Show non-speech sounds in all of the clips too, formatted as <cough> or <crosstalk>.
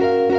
Hola,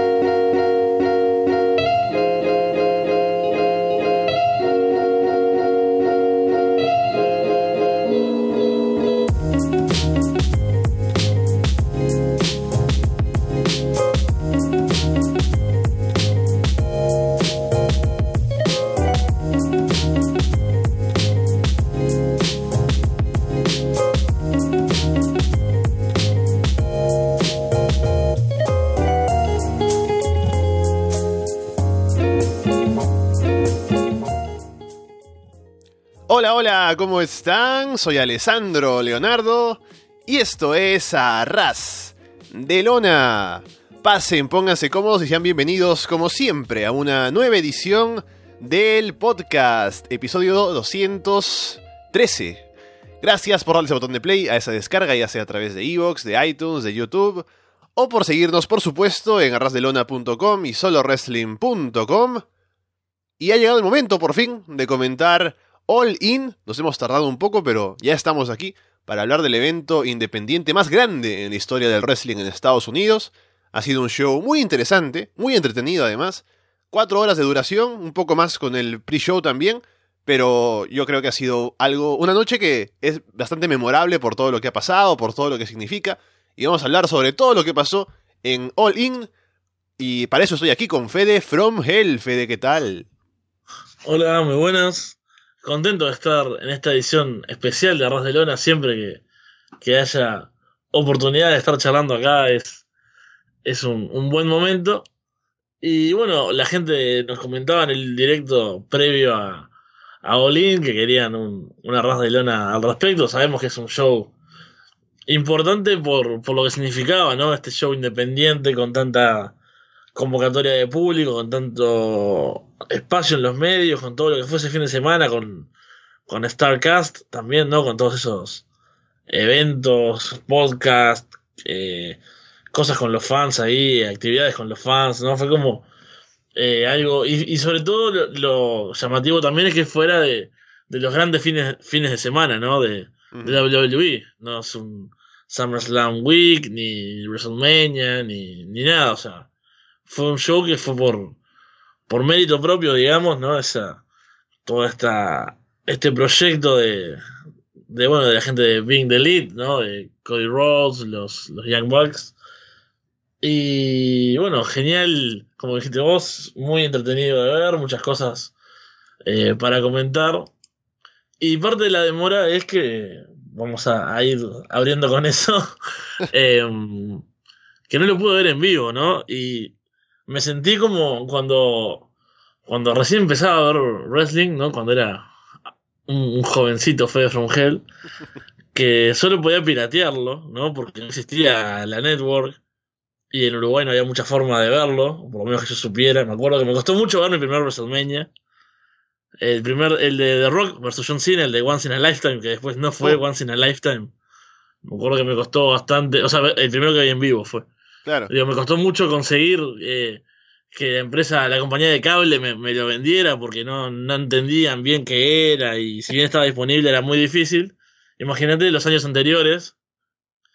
¿cómo están? Soy Alessandro Leonardo y esto es Arras de Lona. Pasen, pónganse cómodos y sean bienvenidos, como siempre, a una nueva edición del podcast, episodio 213. Gracias por darle ese botón de play a esa descarga, ya sea a través de Evox, de iTunes, de YouTube, o por seguirnos, por supuesto, en arrasdelona.com y solowrestling.com. Y ha llegado el momento, por fin, de comentar All In. Nos hemos tardado un poco, pero ya estamos aquí para hablar del evento independiente más grande en la historia del wrestling en Estados Unidos. Ha sido un show muy interesante, muy entretenido además. Cuatro horas de duración, un poco más con el pre-show también, pero yo creo que ha sido algo, una noche que es bastante memorable por todo lo que ha pasado, por todo lo que significa. Y vamos a hablar sobre todo lo que pasó en All In. Y para eso estoy aquí con Fede from Hell. Fede, ¿qué tal? Hola, muy buenas contento de estar en esta edición especial de Arroz de Lona. Siempre que, que haya oportunidad de estar charlando acá es, es un, un, buen momento. Y bueno, la gente nos comentaba en el directo previo a, a Olin que querían un, un arroz de lona al respecto. Sabemos que es un show importante por, por lo que significaba, ¿no? Este show independiente con tanta convocatoria de público, con tanto espacio en los medios, con todo lo que fue ese fin de semana, con, con Starcast también, ¿no? Con todos esos eventos, podcasts, eh, cosas con los fans ahí, actividades con los fans, ¿no? Fue como eh, algo, y, y, sobre todo lo, llamativo también es que fuera de, de los grandes fines, fines de semana, ¿no? De, de WWE, no es un SummerSlam Week, ni WrestleMania, ni, ni nada, o sea, fue un show que fue por, por mérito propio, digamos, ¿no? Esa, toda esta, este proyecto de, de, bueno, de la gente de Being the Lead, ¿no? De Cody Rhodes, los, los Young Bucks. Y bueno, genial, como dijiste vos, muy entretenido de ver, muchas cosas eh, para comentar. Y parte de la demora es que, vamos a, ir abriendo con eso, <laughs> eh, que no lo pude ver en vivo, ¿no? Y me sentí como cuando, cuando recién empezaba a ver wrestling, ¿no? Cuando era un, un jovencito Fede from Hell, <laughs> que solo podía piratearlo, ¿no? Porque no existía la network y en Uruguay no había mucha forma de verlo, por lo menos que yo supiera. Me acuerdo que me costó mucho ver mi primer WrestleMania. El primer, el de The Rock versus John Cena, el de Once in a Lifetime, que después no fue oh. Once in a Lifetime. Me acuerdo que me costó bastante, o sea, el primero que vi en vivo fue. Claro. Digo, me costó mucho conseguir eh, que la empresa, la compañía de cable me, lo vendiera porque no, no entendían bien qué era y si bien estaba disponible era muy difícil. Imagínate los años anteriores.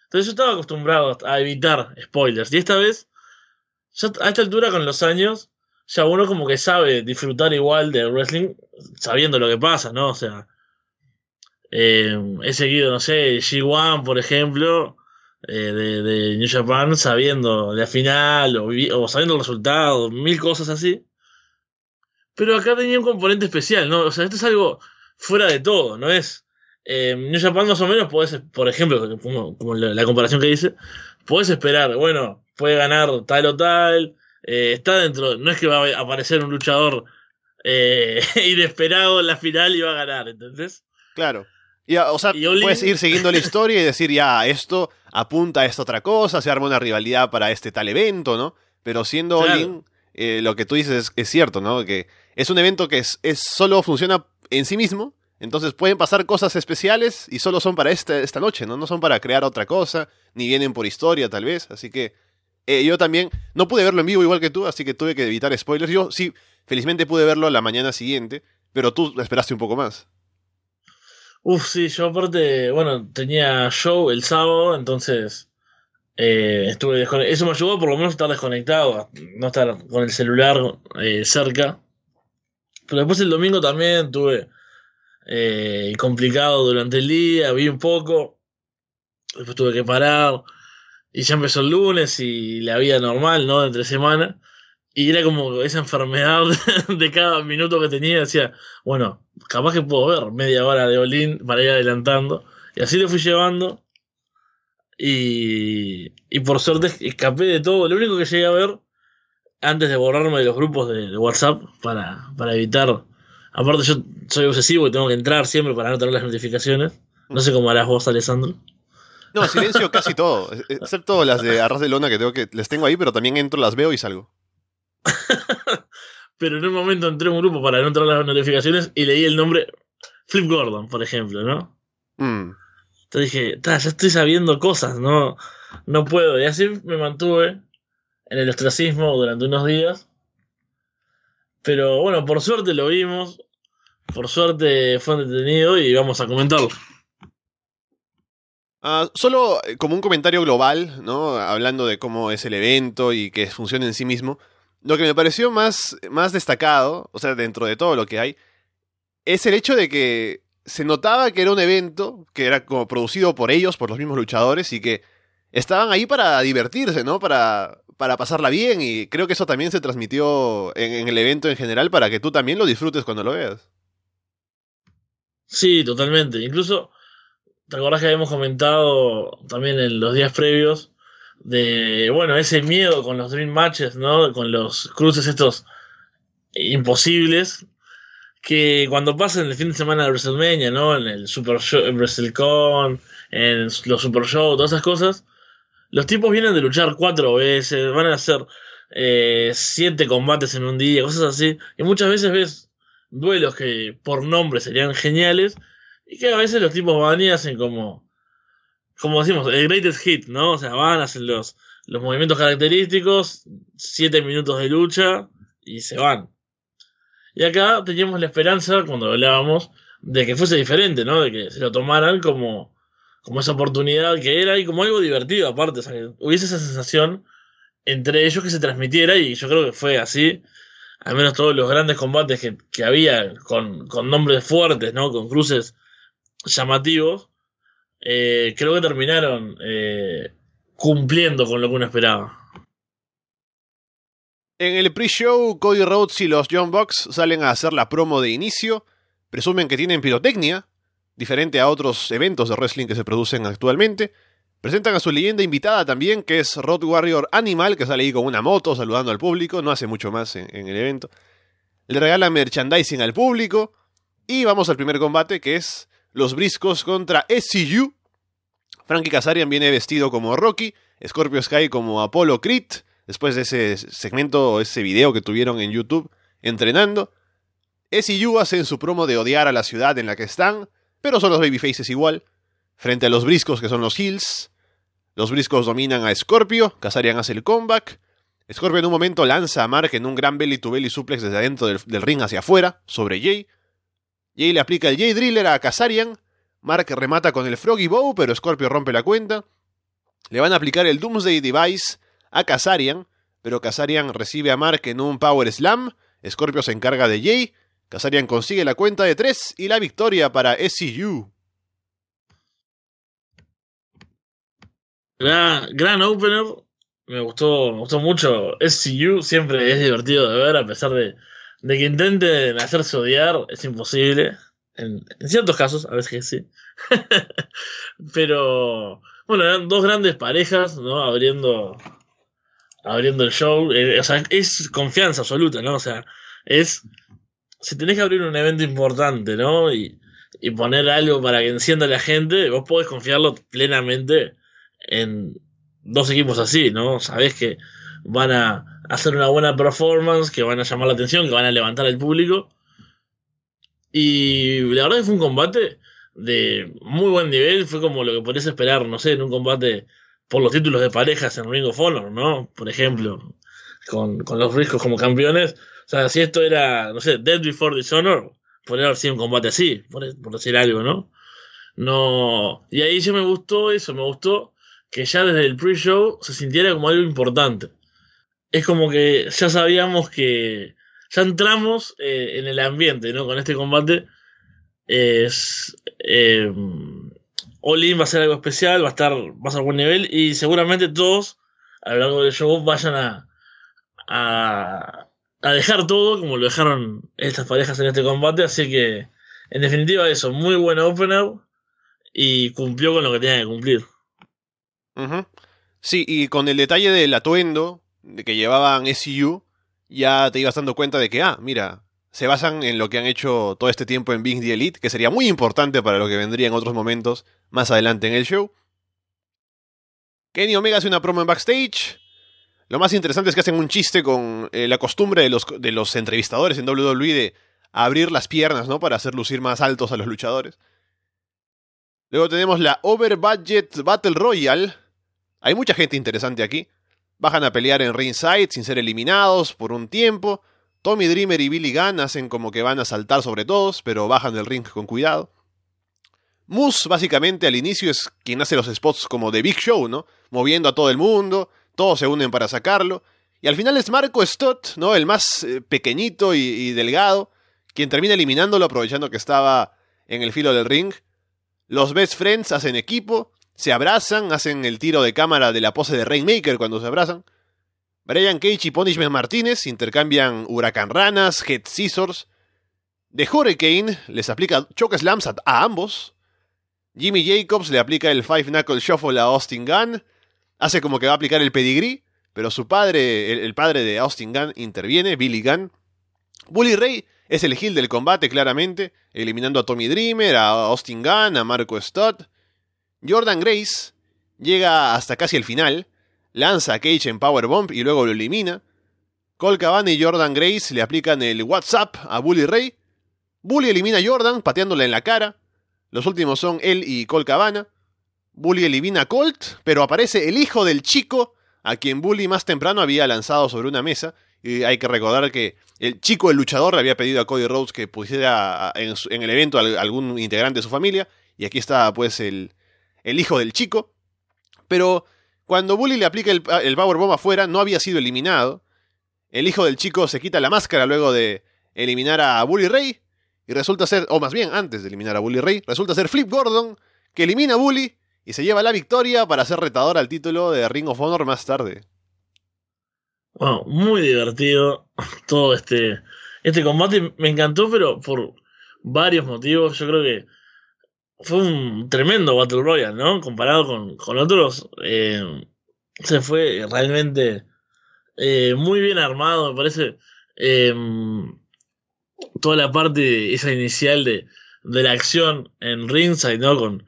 Entonces yo estaba acostumbrado a evitar spoilers. Y esta vez, ya a esta altura con los años, ya uno como que sabe disfrutar igual del wrestling sabiendo lo que pasa, ¿no? O sea, eh, he seguido, no sé, G1, por ejemplo, eh, de, de, New Japan sabiendo la final o, sabiendo el resultado, mil cosas así. Pero acá tenía un componente especial, ¿no? O sea, esto es algo fuera de todo, ¿no es? Eh, New Japan más o menos puedes, por ejemplo, como, la, comparación que dice, puedes esperar, bueno, puede ganar tal o tal, eh, está dentro, no es que va a aparecer un luchador eh, <laughs> inesperado en la final y va a ganar, ¿entendés? Claro. Y, o sea, puedes ir siguiendo la historia y decir, ya, esto apunta a esta otra cosa, se arma una rivalidad para este tal evento, ¿no? Pero siendo claro. All-In, eh, lo que tú dices es, es, cierto, ¿no? Que es un evento que es, es, solo funciona en sí mismo, entonces pueden pasar cosas especiales y solo son para esta, esta noche, ¿no? No son para crear otra cosa, ni vienen por historia tal vez, así que eh, yo también no pude verlo en vivo igual que tú, así que tuve que evitar spoilers. Yo sí, felizmente pude verlo la mañana siguiente, pero tú esperaste un poco más. Uf, sí, yo aparte, bueno, tenía show el sábado, entonces Eh, estuve eso me ayudó por lo menos a estar desconectado, no estar con el celular eh, cerca. Pero después el domingo también estuve eh, complicado durante el día, vi un poco, después tuve que parar y ya empezó el lunes y la vida normal, ¿no? Entre semana. Y era como esa enfermedad <laughs> de cada minuto que tenía, decía, bueno, capaz que puedo ver media hora de Olin para ir adelantando. Y así lo fui llevando. Y, y por suerte escapé de todo. Lo único que llegué a ver antes de borrarme de los grupos de, WhatsApp para, para, evitar. Aparte, yo soy obsesivo y tengo que entrar siempre para no tener las notificaciones. No sé cómo harás vos, Alessandro. No, silencio casi todo, excepto las de Arras de Lona que tengo que les tengo ahí, pero también entro, las veo y salgo. <laughs> pero en un momento entré en un grupo para no entrar las notificaciones y leí el nombre Flip Gordon, por ejemplo, ¿no? Mm. Entonces dije, ya estoy sabiendo cosas, no, no puedo. Y así me mantuve en el ostracismo durante unos días. Pero bueno, por suerte lo vimos. Por suerte fue entretenido y vamos a comentarlo. Ah, solo eh, como un comentario global, ¿no? Hablando de cómo es el evento y que funciona en sí mismo. Lo que me pareció más, más destacado, o sea, dentro de todo lo que hay, es el hecho de que se notaba que era un evento que era como producido por ellos, por los mismos luchadores, y que estaban ahí para divertirse, ¿no? Para, para pasarla bien, y creo que eso también se transmitió en, en el evento en general para que tú también lo disfrutes cuando lo veas. Sí, totalmente. Incluso, ¿te acordás que habíamos comentado también en los días previos de, bueno, ese miedo con los Dream Matches, ¿no? Con los cruces estos imposibles, que cuando pasan el fin de semana de WrestleMania, ¿no? En el Super Show, en WrestleCon, en los Super Show, todas esas cosas, los tipos vienen de luchar cuatro veces, van a hacer eh, siete combates en un día, cosas así, y muchas veces ves duelos que por nombre serían geniales, y que a veces los tipos van y hacen como como decimos, el greatest hit, ¿no? O sea, van, hacen los, los movimientos característicos, siete minutos de lucha y se van. Y acá teníamos la esperanza, cuando hablábamos, de que fuese diferente, ¿no? De que se lo tomaran como, como esa oportunidad que era y como algo divertido aparte, o sea, que hubiese esa sensación entre ellos que se transmitiera y yo creo que fue así. Al menos todos los grandes combates que, que había con, con nombres fuertes, ¿no? Con cruces llamativos eh, creo que terminaron eh, cumpliendo con lo que uno esperaba. En el pre-show, Cody Rhodes y los John Bucks salen a hacer la promo de inicio. Presumen que tienen pirotecnia, diferente a otros eventos de wrestling que se producen actualmente. Presentan a su leyenda invitada también, que es Rod Warrior Animal, que sale ahí con una moto saludando al público, no hace mucho más en, en el evento. Le regalan merchandising al público. Y vamos al primer combate, que es los Briscos contra SCU. Frankie Kazarian viene vestido como Rocky, Scorpio Sky como Apollo Creed, después de ese segmento, ese video que tuvieron en YouTube entrenando. SCU hacen su promo de odiar a la ciudad en la que están, pero son los babyfaces igual, frente a los Briscos que son los Hills. Los Briscos dominan a Scorpio, Kazarian hace el comeback. Scorpio en un momento lanza a Mark en un gran belly to belly suplex desde adentro del, del ring hacia afuera, sobre Jay. Jay le aplica el Jay Driller a Kazarian. Mark remata con el Froggy Bow, pero Scorpio rompe la cuenta. Le van a aplicar el Doomsday Device a Kazarian, pero Kazarian recibe a Mark en un Power Slam. Scorpio se encarga de Jay. Kazarian consigue la cuenta de 3 y la victoria para SCU. Gran, gran opener. Me gustó, me gustó mucho. SCU siempre es divertido de ver, a pesar de, de que intenten hacerse odiar es imposible. En, ciertos casos, a veces sí. <laughs> Pero, bueno, eran dos grandes parejas, ¿no? Abriendo, abriendo el show. Eh, o sea, es confianza absoluta, ¿no? O sea, es. Si tenés que abrir un evento importante, ¿no? Y, y poner algo para que encienda la gente, vos podés confiarlo plenamente en dos equipos así, ¿no? Sabés que van a hacer una buena performance, que van a llamar la atención, que van a levantar al público. Y la verdad que fue un combate de muy buen nivel, fue como lo que podrías esperar, no sé, en un combate por los títulos de parejas en Ring of Honor, ¿no? Por ejemplo, con, los riscos como campeones. O sea, si esto era, no sé, Dead Before Dishonor, podría haber sido un combate así, por, por decir algo, ¿no? No. Y ahí ya me gustó eso, me gustó que ya desde el pre-show se sintiera como algo importante. Es como que ya sabíamos que ya entramos eh, en el ambiente, ¿no? Con este combate es eh, All va a ser algo especial, va a estar, va a ser buen nivel y seguramente todos a lo largo del show vayan a, a, a dejar todo como lo dejaron estas parejas en este combate, así que en definitiva eso, muy buen opener y cumplió con lo que tenía que cumplir. Sí, y con el detalle del atuendo de que llevaban SU, ya te ibas dando cuenta de que, ah, mira, se basan en lo que han hecho todo este tiempo en Big the Elite, que sería muy importante para lo que vendría en otros momentos más adelante en el show. Kenny Omega hace una promo en backstage. Lo más interesante es que hacen un chiste con eh, la costumbre de los, de los entrevistadores en WWE de abrir las piernas, ¿no? Para hacer lucir más altos a los luchadores. Luego tenemos la Over Budget Battle Royale. Hay mucha gente interesante aquí. Bajan a pelear en ringside sin ser eliminados por un tiempo. Tommy Dreamer y Billy Gunn hacen como que van a saltar sobre todos, pero bajan del ring con cuidado. Moose, básicamente, al inicio es quien hace los spots como de Big Show, ¿no? Moviendo a todo el mundo, todos se unen para sacarlo. Y al final es Marco Stott, ¿no? El más eh, pequeñito y, delgado, quien termina eliminándolo aprovechando que estaba en el filo del ring. Los Best Friends hacen equipo, se abrazan, hacen el tiro de cámara de la pose de Rainmaker cuando se abrazan. Brian Cage y Punishment Martínez intercambian Huracán Ranas, Head Scissors. The Hurricane les aplica Choke Slams a, ambos. Jimmy Jacobs le aplica el Five Knuckle Shuffle a Austin Gunn. Hace como que va a aplicar el pedigree, pero su padre, el, padre de Austin Gunn, interviene, Billy Gunn. Bully Ray es el heel del combate, claramente, eliminando a Tommy Dreamer, a Austin Gunn, a Marco Stott. Jordan Grace llega hasta casi el final lanza a Cage en Powerbomb y luego lo elimina. Cole Cabana y Jordan Grace le aplican el WhatsApp a Bully Ray. Bully elimina a Jordan pateándole en la cara. Los últimos son él y Cole Cabana. Bully elimina a Colt, pero aparece el hijo del chico a quien Bully más temprano había lanzado sobre una mesa. Y hay que recordar que el chico, el luchador, le había pedido a Cody Rhodes que pusiera en, el evento a algún integrante de su familia. Y aquí está, pues, el, el hijo del chico. Pero cuando Bully le aplica el, el Powerbomb afuera, no había sido eliminado. El hijo del chico se quita la máscara luego de eliminar a Bully Ray. Y resulta ser, o más bien antes de eliminar a Bully Ray, resulta ser Flip Gordon, que elimina a Bully y se lleva la victoria para ser retador al título de Ring of Honor más tarde. Bueno, muy divertido todo este, este combate. Me encantó, pero por varios motivos. Yo creo que fue un tremendo Battle Royale, ¿no? Comparado con, otros, eh, se fue realmente eh, muy bien armado, me parece. Eh, toda la parte esa inicial de, de la acción en ringside, ¿no? Con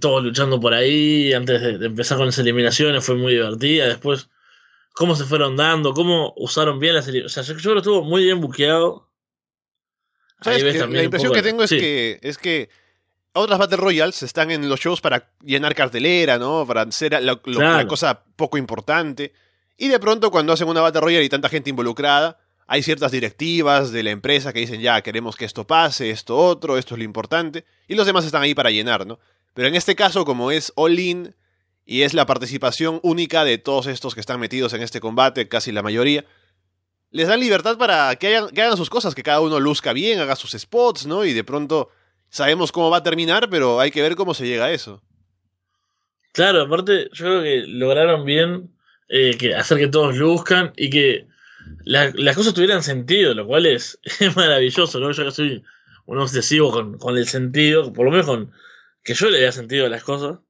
todos luchando por ahí, antes de, empezar con las eliminaciones, fue muy divertida. Después, cómo se fueron dando, cómo usaron bien las eliminaciones. O sea, yo, creo que estuvo muy bien buqueado. la impresión que tengo es que es que otras Battle Royals están en los shows para llenar cartelera, ¿no? Para hacer la, cosa poco importante. Y de pronto, cuando hacen una Battle Royale y tanta gente involucrada, hay ciertas directivas de la empresa que dicen, ya, queremos que esto pase, esto otro, esto es lo importante. Y los demás están ahí para llenar, ¿no? Pero en este caso, como es all-in y es la participación única de todos estos que están metidos en este combate, casi la mayoría, les dan libertad para que, hagan, que hagan sus cosas, que cada uno luzca bien, haga sus spots, ¿no? Y de pronto sabemos cómo va a terminar, pero hay que ver cómo se llega a eso. Claro, aparte, yo creo que lograron bien eh, que hacer que todos luzcan y que las cosas tuvieran sentido, lo cual <laughs> es, maravilloso, ¿no? Yo que soy un obsesivo con, el sentido, por lo menos con que yo le dé sentido a las cosas.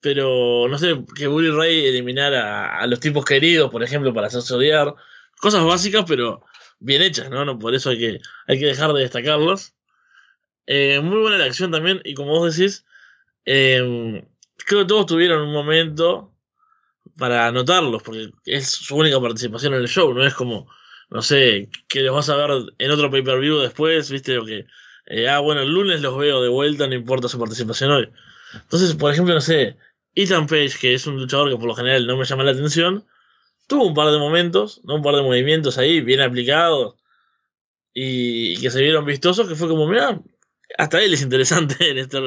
Pero no sé, que Bully Ray eliminara a, los tipos queridos, por ejemplo, para hacerse odiar. Cosas básicas, pero bien hechas, ¿no? no por eso hay que, hay que dejar de destacarlas. Eh, muy buena la acción también, y como vos decís, em, creo que todos tuvieron un momento para anotarlos, porque es su única participación en el show, no es como, no sé, que los vas a ver en otro pay-per-view después, viste, o que, eh, ah, bueno, el lunes los veo de vuelta, no importa su participación hoy. Entonces, por ejemplo, no sé, Ethan Page, que es un luchador que por lo general no me llama la atención, tuvo un par de momentos, ¿no? un par de movimientos ahí bien aplicados y, que se vieron vistosos, que fue como, mira, hasta él es interesante <laughs> en este,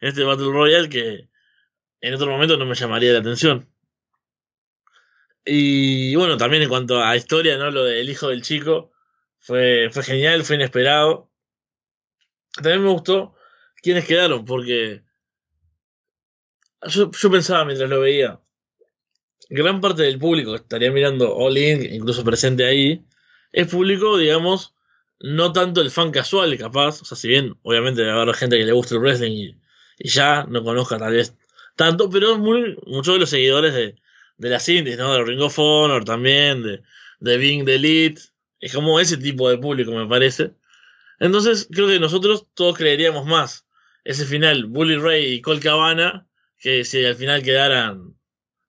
este Battle Royale que en otro momento no me llamaría la atención. Y bueno, también en cuanto a historia, ¿no? Lo del hijo del chico fue, fue genial, fue inesperado. También me gustó quiénes quedaron, porque yo, yo pensaba mientras lo veía, gran parte del público que estaría mirando All In, incluso presente ahí, es público, digamos, no tanto el fan casual, capaz. O sea, si bien obviamente debe haber gente que le gusta el wrestling y, ya no conozca tal vez tanto, pero muy, muchos de los seguidores de, de las indies, ¿no? De Ring of Honor también, de, de Being the Elite. Es como ese tipo de público, me parece. Entonces, creo que nosotros todos creeríamos más ese final, Bully Ray y Cole Cabana, que si al final quedaran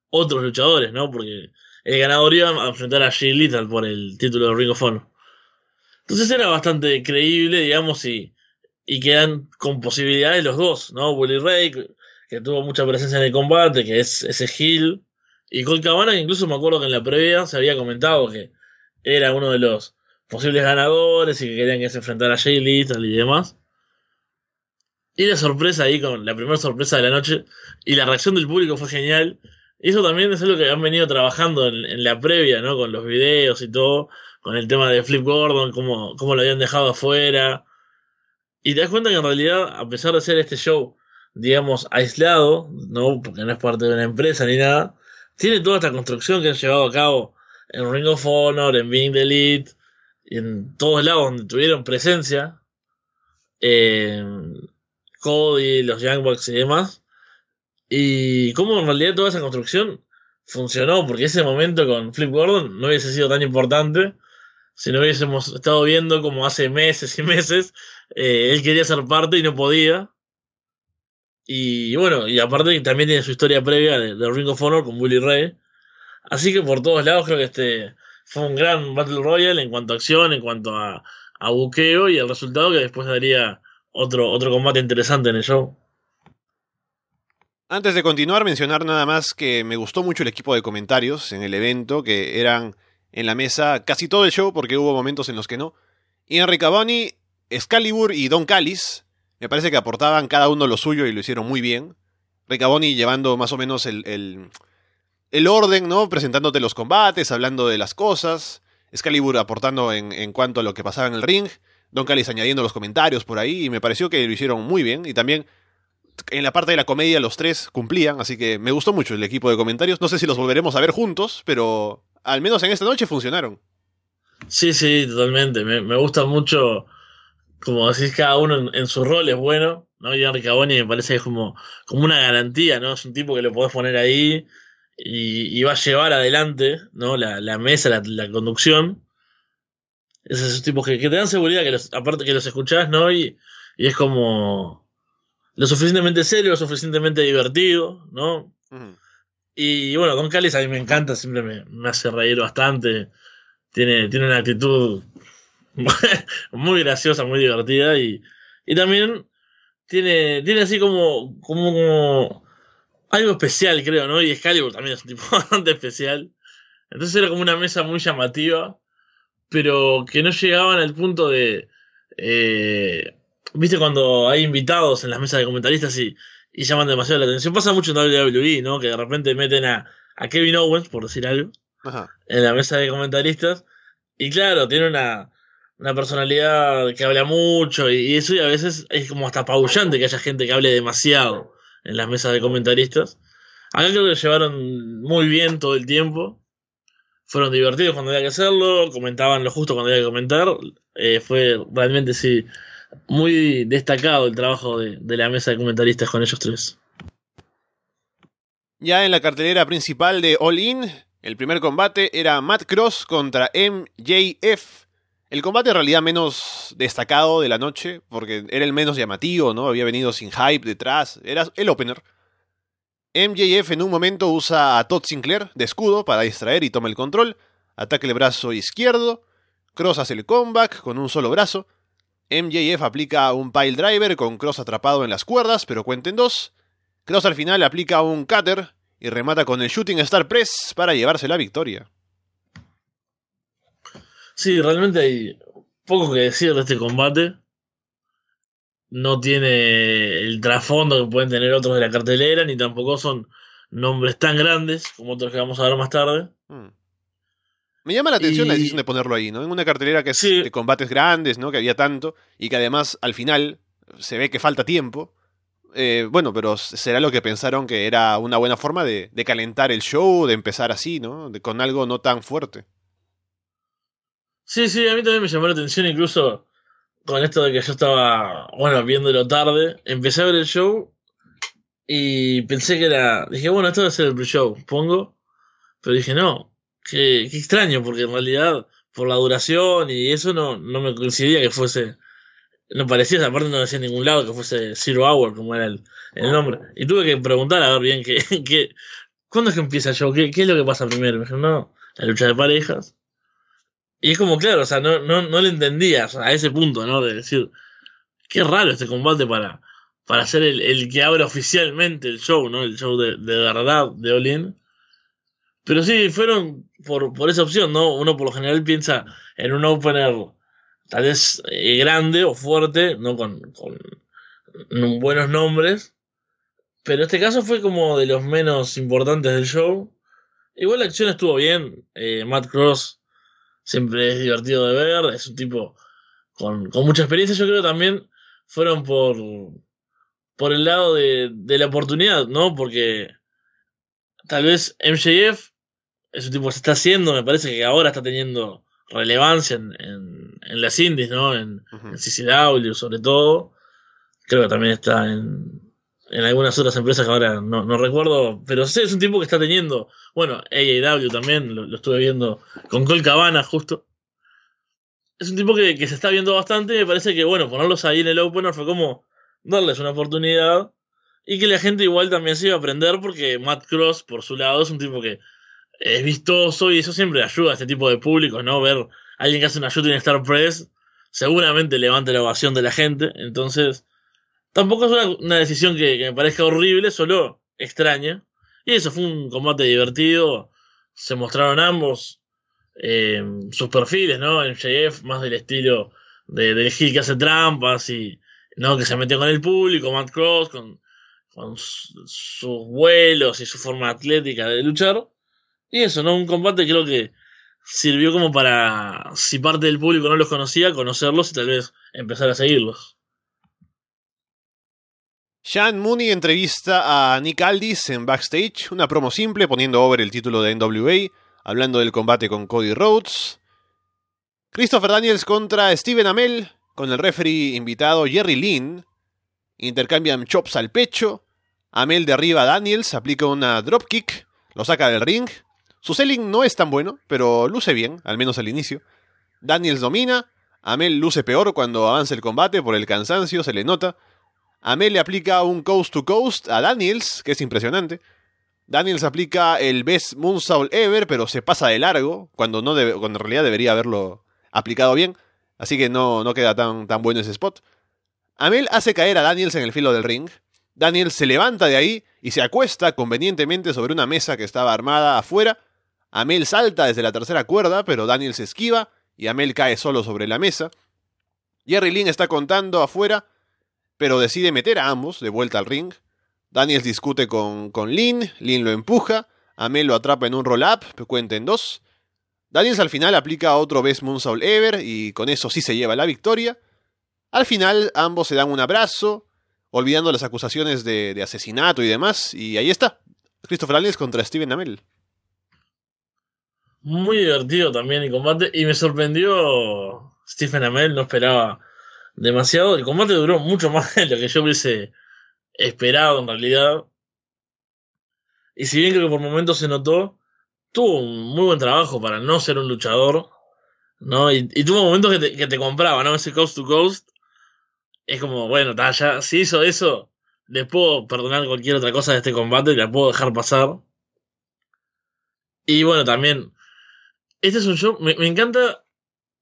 otros luchadores, ¿no? Porque el ganador iba a enfrentar a Jay Little por el título de Ring of Honor. Entonces era bastante creíble, digamos, y, y quedan con posibilidades los dos, ¿no? Bully Ray, que tuvo mucha presencia en el combate, que es ese heel, y Colt Cabana, que incluso me acuerdo que en la previa se había comentado que era uno de los posibles ganadores y que querían que se enfrentara a Jay Little y demás. Y la sorpresa ahí, con la primera sorpresa de la noche, y la reacción del público fue genial. Y eso también es algo que han venido trabajando en, la previa, ¿no? Con los videos y todo, con el tema de Flip Gordon, cómo, cómo lo habían dejado afuera. Y te das cuenta que en realidad, a pesar de ser este show, digamos, aislado, ¿no? Porque no es parte de una empresa ni nada, tiene toda esta construcción que han llevado a cabo en Ring of Honor, en Being the Elite, y en todos lados donde tuvieron presencia. Cody, los Young Bucks y demás. Y cómo en realidad toda esa construcción funcionó, porque ese momento con Flip Gordon no hubiese sido tan importante si no hubiésemos estado viendo como hace meses y <laughs> meses eh, él quería ser parte y no podía. Y bueno, y aparte también tiene su historia previa de, Ring of Honor con Willy Ray. Así que por todos lados creo que este fue un gran Battle Royale en cuanto a acción, en cuanto a, a buqueo y el resultado que después daría otro, otro combate interesante en el show. Antes de continuar, mencionar nada más que me gustó mucho el equipo de comentarios en el evento, que eran en la mesa casi todo el show, porque hubo momentos en los que no. Y Enrique Cabani, Excalibur y Don Callis, me parece que aportaban cada uno lo suyo y lo hicieron muy bien. Ricaboni llevando más o menos el, el, el, orden, ¿no? Presentándote los combates, hablando de las cosas. Excalibur aportando en, en cuanto a lo que pasaba en el ring. Don Callis añadiendo los comentarios por ahí y me pareció que lo hicieron muy bien y también en la parte de la comedia los tres cumplían, así que me gustó mucho el equipo de comentarios. No sé si los volveremos a ver juntos, pero al menos en esta noche funcionaron. Sí, sí, totalmente. Me, me gusta mucho, como decís, cada uno en, su rol es bueno, ¿no? Y Enrique Caboni me parece que es como, como una garantía, ¿no? Es un tipo que lo podés poner ahí y, va a llevar adelante, ¿no? La, la mesa, la, la conducción. Es esos tipos que, te dan seguridad, que los, aparte que los escuchás, ¿no? Y, y es como lo suficientemente serio, lo suficientemente divertido, ¿no? Y bueno, Don Callis a mí me encanta, siempre me, hace reír bastante. Tiene, tiene una actitud <laughs> muy graciosa, muy divertida y, y también tiene, tiene así como, como, como, algo especial, creo, ¿no? Y Excalibur también es un tipo <laughs> bastante especial. Entonces era como una mesa muy llamativa pero que no llegaban al punto de... Eh, ¿Viste cuando hay invitados en las mesas de comentaristas y, y, llaman demasiado la atención? Pasa mucho en WWE, ¿no? Que de repente meten a, a Kevin Owens, por decir algo, en la mesa de comentaristas. Y claro, tiene una, una personalidad que habla mucho y, eso y a veces es como hasta apabullante que haya gente que hable demasiado en las mesas de comentaristas. Acá creo que lo llevaron muy bien todo el tiempo fueron divertidos cuando había que hacerlo, comentaban lo justo cuando había que comentar. Eh, fue realmente, sí, muy destacado el trabajo de, la mesa de comentaristas con ellos tres. Ya en la cartelera principal de All In, el primer combate era Matt Cross contra MJF. El combate en realidad menos destacado de la noche, porque era el menos llamativo, ¿no? Había venido sin hype detrás, era el opener. MJF en un momento usa a Todd Sinclair de escudo para distraer y toma el control. Ataca el brazo izquierdo. Cross hace el comeback con un solo brazo. MJF aplica un pile driver con Cross atrapado en las cuerdas, pero cuenten dos. Cross al final aplica un cutter y remata con el Shooting Star Press para llevarse la victoria. Sí, realmente hay poco que decir de este combate. no tiene el trasfondo que pueden tener otros de la cartelera, ni tampoco son nombres tan grandes como otros que vamos a ver más tarde. Hmm. Me llama la atención la decisión de ponerlo ahí, ¿no? En una cartelera que es de combates grandes, ¿no? Que había tanto, y que además al final se ve que falta tiempo. Eh, bueno, pero será lo que pensaron que era una buena forma de, calentar el show, de empezar así, ¿no? con algo no tan fuerte. Sí, sí, a mí también me llamó la atención, incluso con esto de que yo estaba, bueno, viéndolo tarde. Empecé a ver el show y pensé que era. Dije, bueno, esto debe ser el pre-show, pongo. Pero dije, no, qué, qué, extraño, porque en realidad, por la duración y eso, no, no me coincidía que fuese no parecía, esa parte no decía en ningún lado que fuese Zero Hour, como era el, el nombre. Y tuve que preguntar a ver bien qué, <laughs> qué, ¿cuándo es que empieza el show? ¿Qué, ¿Qué, es lo que pasa primero? Me dijeron, no, la lucha de parejas. Y es como, claro, o sea, no, no, no le entendía a ese punto, ¿no? De decir, qué raro este combate para, para ser el, el que abre oficialmente el show, ¿no? El show de, de verdad de Olin. Pero sí, fueron por, por esa opción, ¿no? Uno por lo general piensa en un opener tal vez eh, grande o fuerte, no con, con, buenos nombres. Pero este caso fue como de los menos importantes del show. Igual la acción estuvo bien. Eh, Matt Cross siempre es divertido de ver. Es un tipo con, con mucha experiencia. Yo creo que también fueron por, por el lado de, de la oportunidad, ¿no? Porque tal vez MJF es un tipo que se está haciendo. Me parece que ahora está teniendo relevancia en, en, las indies, ¿no? En, CCW sobre todo. Creo que también está en, en algunas otras empresas que ahora no, no, recuerdo, pero sí es un tipo que está teniendo, bueno, AAW también, lo, estuve viendo con Col Cabana justo. Es un tipo que, que, se está viendo bastante y me parece que, bueno, ponerlos ahí en el opener fue como darles una oportunidad y que la gente igual también se iba a aprender porque Matt Cross, por su lado, es un tipo que es vistoso y eso siempre ayuda a este tipo de público, ¿no? Ver a alguien que hace una shooting Star Press seguramente levanta la ovación de la gente. Entonces, tampoco es una, decisión que, me parezca horrible, solo extraña. Y eso fue un combate divertido. Se mostraron ambos eh, sus perfiles, ¿no? En JF, más del estilo de, del Gil que hace trampas y no que se metió con el público, Matt Cross, con, con sus vuelos y su forma atlética de luchar. Y eso, ¿no? Un combate creo que sirvió como para, si parte del público no los conocía, conocerlos y tal vez empezar a seguirlos. Sean Mooney entrevista a Nick Aldis en backstage, una promo simple poniendo over el título de NWA, hablando del combate con Cody Rhodes. Christopher Daniels contra Steven Amell, con el referee invitado Jerry Lynn. Intercambian chops al pecho. Amel derriba a Daniels, aplica una dropkick, lo saca del ring. Su selling no es tan bueno, pero luce bien, al menos al inicio. Daniels domina, Amel luce peor cuando avanza el combate por el cansancio, se le nota. Amel le aplica un coast to coast a Daniels, que es impresionante. Daniels aplica el best moonsault ever, pero se pasa de largo, cuando, no debe, cuando en realidad debería haberlo aplicado bien. Así que no, no queda tan, tan bueno ese spot. Amel hace caer a Daniels en el filo del ring. Daniels se levanta de ahí y se acuesta convenientemente sobre una mesa que estaba armada afuera Amel salta desde la tercera cuerda, pero Daniel se esquiva y Amel cae solo sobre la mesa. Jerry Lynn está contando afuera, pero decide meter a ambos de vuelta al ring. Daniels discute con, con Lynn, Lynn lo empuja, Amel lo atrapa en un roll-up, cuenta en dos. Daniels al final aplica otro Best Moonsault Ever y con eso sí se lleva la victoria. Al final ambos se dan un abrazo, olvidando las acusaciones de, asesinato y demás, y ahí está. Christopher Daniels contra Steven Amel muy divertido también el combate y me sorprendió Stephen Amell, no esperaba demasiado. El combate duró mucho más <laughs> de lo que yo hubiese esperado en realidad. Y si bien creo que por momentos se notó, tuvo un muy buen trabajo para no ser un luchador. ¿no? Y, tuvo momentos que te, que te, compraba, ¿no? Ese coast to coast. Es como, bueno, ya, si hizo eso, le puedo perdonar cualquier otra cosa de este combate la puedo dejar pasar. Y bueno, también este es un show, me, encanta,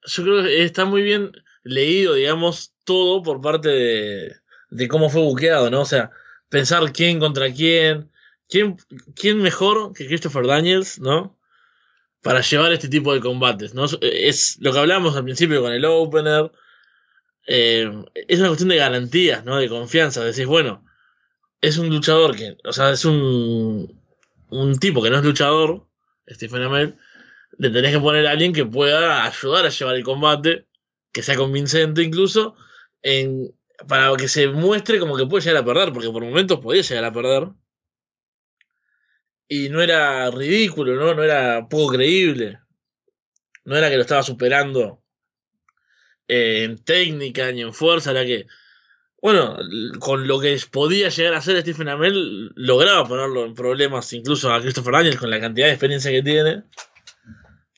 yo creo que está muy bien leído, digamos, todo por parte de, cómo fue buqueado, ¿no? O sea, pensar quién contra quién, quién, quién mejor que Christopher Daniels, ¿no? Para llevar este tipo de combates, ¿no? Es lo que hablábamos al principio con el opener, eh, es una cuestión de garantías, ¿no? De confianza. Decís, bueno, es un luchador que, o sea, es un, un tipo que no es luchador, Stephen Amell, le tenés que poner a alguien que pueda ayudar a llevar el combate, que sea convincente incluso, en, para que se muestre como que puede llegar a perder, porque por momentos podía llegar a perder. Y no era ridículo, ¿no? No era poco creíble. No era que lo estaba superando eh, en técnica ni en fuerza, era que, bueno, con lo que podía llegar a hacer Stephen Amell, lograba ponerlo en problemas incluso a Christopher Daniels con la cantidad de experiencia que tiene.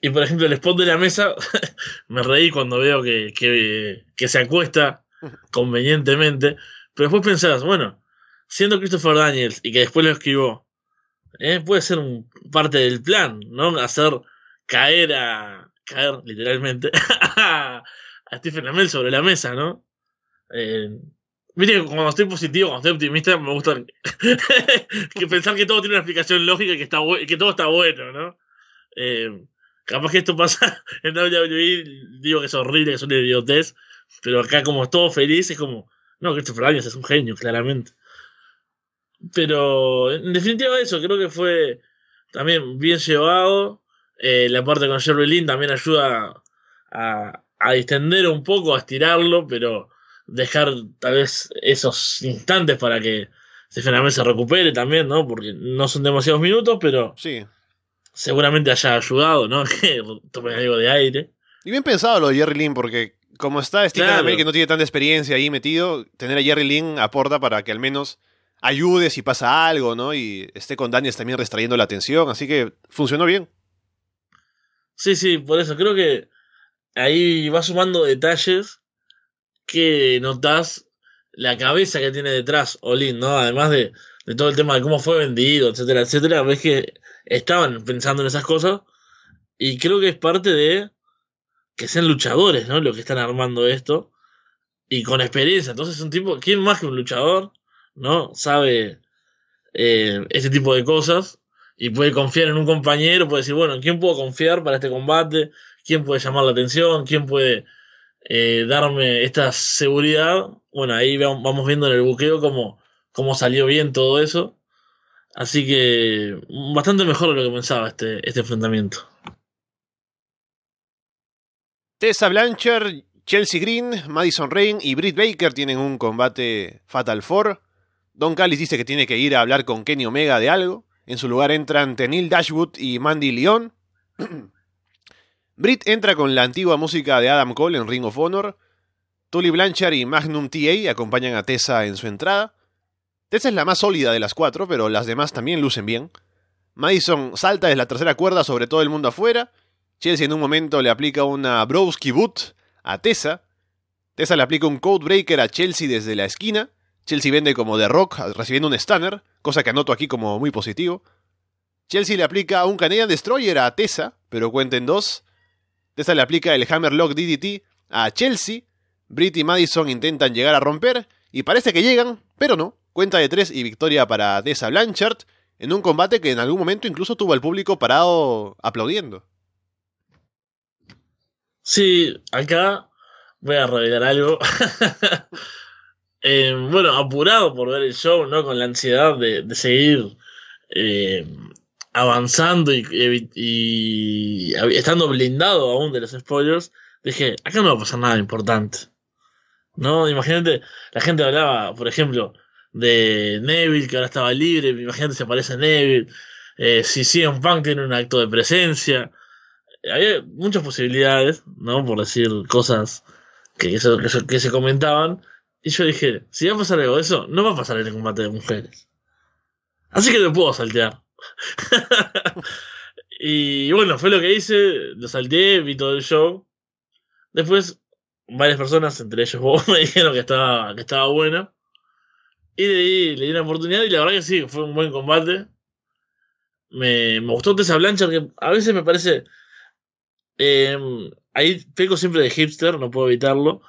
Y por ejemplo, el spot de la mesa, <laughs> me reí cuando veo que, que, que se acuesta <laughs> convenientemente. Pero después pensás, bueno, siendo Christopher Daniels y que después lo escribió, ¿eh? puede ser un, parte del plan, ¿no? Hacer caer a. caer literalmente <laughs> a Stephen Amell sobre la mesa, ¿no? Eh, Viste que cuando estoy positivo, cuando estoy optimista, me gusta que pensar que todo tiene una explicación lógica y que, está que todo está bueno, ¿no? Eh, capaz que esto pasa <laughs> en WWE, digo que es horrible, que es una idiotez, pero acá como todo feliz, es como, no, Christopher Daniels es un genio, claramente. Pero en definitiva eso, creo que fue también bien llevado. Eh, la parte con Jerry Lynn también ayuda a, a distender un poco, a estirarlo, pero dejar tal vez esos instantes para que Stephen se recupere también, ¿no? Porque no son demasiados minutos, pero sí. Seguramente haya ayudado, ¿no? <laughs> Que tome algo de aire. Y bien pensado lo de Jerry Lynn, porque como está Stephen claro. que no tiene tanta experiencia ahí metido, tener a Jerry Lynn aporta para que al menos ayude si pasa algo, ¿no? Y esté con Daniels también restrayendo la atención, así que funcionó bien. Sí, sí, por eso creo que ahí va sumando detalles que notas la cabeza que tiene detrás Olin, ¿no? Además de, de, todo el tema de cómo fue vendido, etcétera, etcétera, ves que estaban pensando en esas cosas y creo que es parte de que sean luchadores, ¿no? Los que están armando esto y con experiencia. Entonces, un tipo, ¿quién más que un luchador, ¿no? Sabe eh, este tipo de cosas y puede confiar en un compañero, puede decir, bueno, ¿quién puedo confiar para este combate? ¿Quién puede llamar la atención? ¿Quién puede eh, darme esta seguridad? Bueno, ahí vamos viendo en el buqueo cómo, cómo salió bien todo eso. Así que bastante mejor de lo que pensaba este, este enfrentamiento. Tessa Blanchard, Chelsea Green, Madison Rain y Britt Baker tienen un combate Fatal Four. Don Callis dice que tiene que ir a hablar con Kenny Omega de algo. En su lugar entran Tenil Dashwood y Mandy Leon. <clears throat> Britt entra con la antigua música de Adam Cole en Ring of Honor. Tully Blanchard y Magnum TA acompañan a Tessa en su entrada. Tessa es la más sólida de las cuatro, pero las demás también lucen bien. Madison salta desde la tercera cuerda sobre todo el mundo afuera. Chelsea en un momento le aplica una Browski Boot a Tessa. Tessa le aplica un Code Breaker a Chelsea desde la esquina. Chelsea vende como The Rock recibiendo un Stunner, cosa que anoto aquí como muy positivo. Chelsea le aplica un Canadian Destroyer a Tessa, pero cuenta en dos. Tessa le aplica el Hammerlock DDT a Chelsea. Britt y Madison intentan llegar a romper, y parece que llegan, pero no. Cuenta de tres y victoria para Tessa Blanchard, en un combate que en algún momento incluso tuvo al público parado aplaudiendo. Sí, acá voy a revelar algo. <laughs> eh, bueno, apurado por ver el show, ¿no? Con la ansiedad de, de seguir eh, avanzando y, y, y, estando blindado aún de los spoilers, dije, acá no va a pasar nada importante. ¿No? Imagínate, la gente hablaba, por ejemplo, de Neville, que ahora estaba libre, imagínate si aparece Neville, eh, si CM Punk tiene un acto de presencia, había muchas posibilidades, ¿no? Por decir cosas que, eso, que, que, se comentaban. Y yo dije, si va a pasar algo de eso, no va a pasar en el combate de mujeres. Así que lo puedo saltear. <laughs> y bueno, fue lo que hice, lo salteé, vi todo el show. Después, varias personas, entre ellos vos, <laughs> me dijeron que estaba, que estaba bueno. Y le di, le di una oportunidad y la verdad que sí, fue un buen combate. Me, me gustó Tessa Blanchard, que a veces me parece eh, ahí peco siempre de hipster, no puedo evitarlo.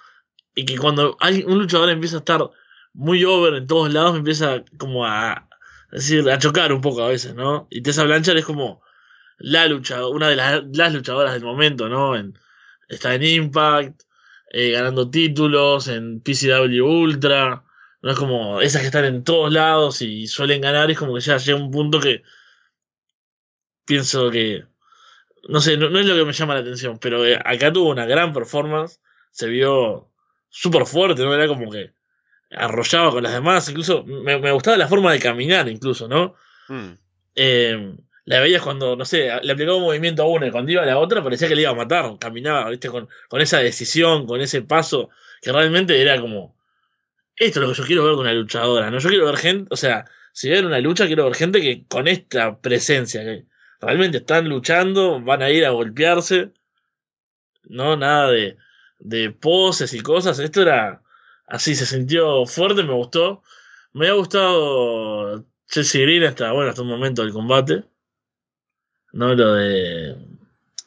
Y que cuando hay un luchador empieza a estar muy over en todos lados, me empieza como a, decir, a chocar un poco a veces, ¿no? Y Tessa Blanchard es como la lucha, una de las, las luchadoras del momento, ¿no? En, está en Impact, eh, ganando títulos en PCW Ultra. No es como esas que están en todos lados y suelen ganar. Es como que ya llega un punto que pienso que. No sé, no, es lo que me llama la atención, pero eh, acá tuvo una gran performance. Se vio súper fuerte, ¿no? Era como que arrollaba con las demás. Incluso me, gustaba la forma de caminar, incluso, ¿no? Mm. Eh, la veías cuando, no sé, le aplicaba un movimiento a una y cuando iba a la otra parecía que le iba a matar. Caminaba, ¿viste? Con, con esa decisión, con ese paso, que realmente era como. Esto es lo que yo quiero ver con una luchadora, ¿no? Yo quiero ver gente, o sea, si ver una lucha, quiero ver gente que con esta presencia, que realmente están luchando, van a ir a golpearse, no nada de, de poses y cosas, esto era así, se sintió fuerte, me gustó, me ha gustado Chelsea Green hasta, bueno, hasta un momento del combate, no lo de,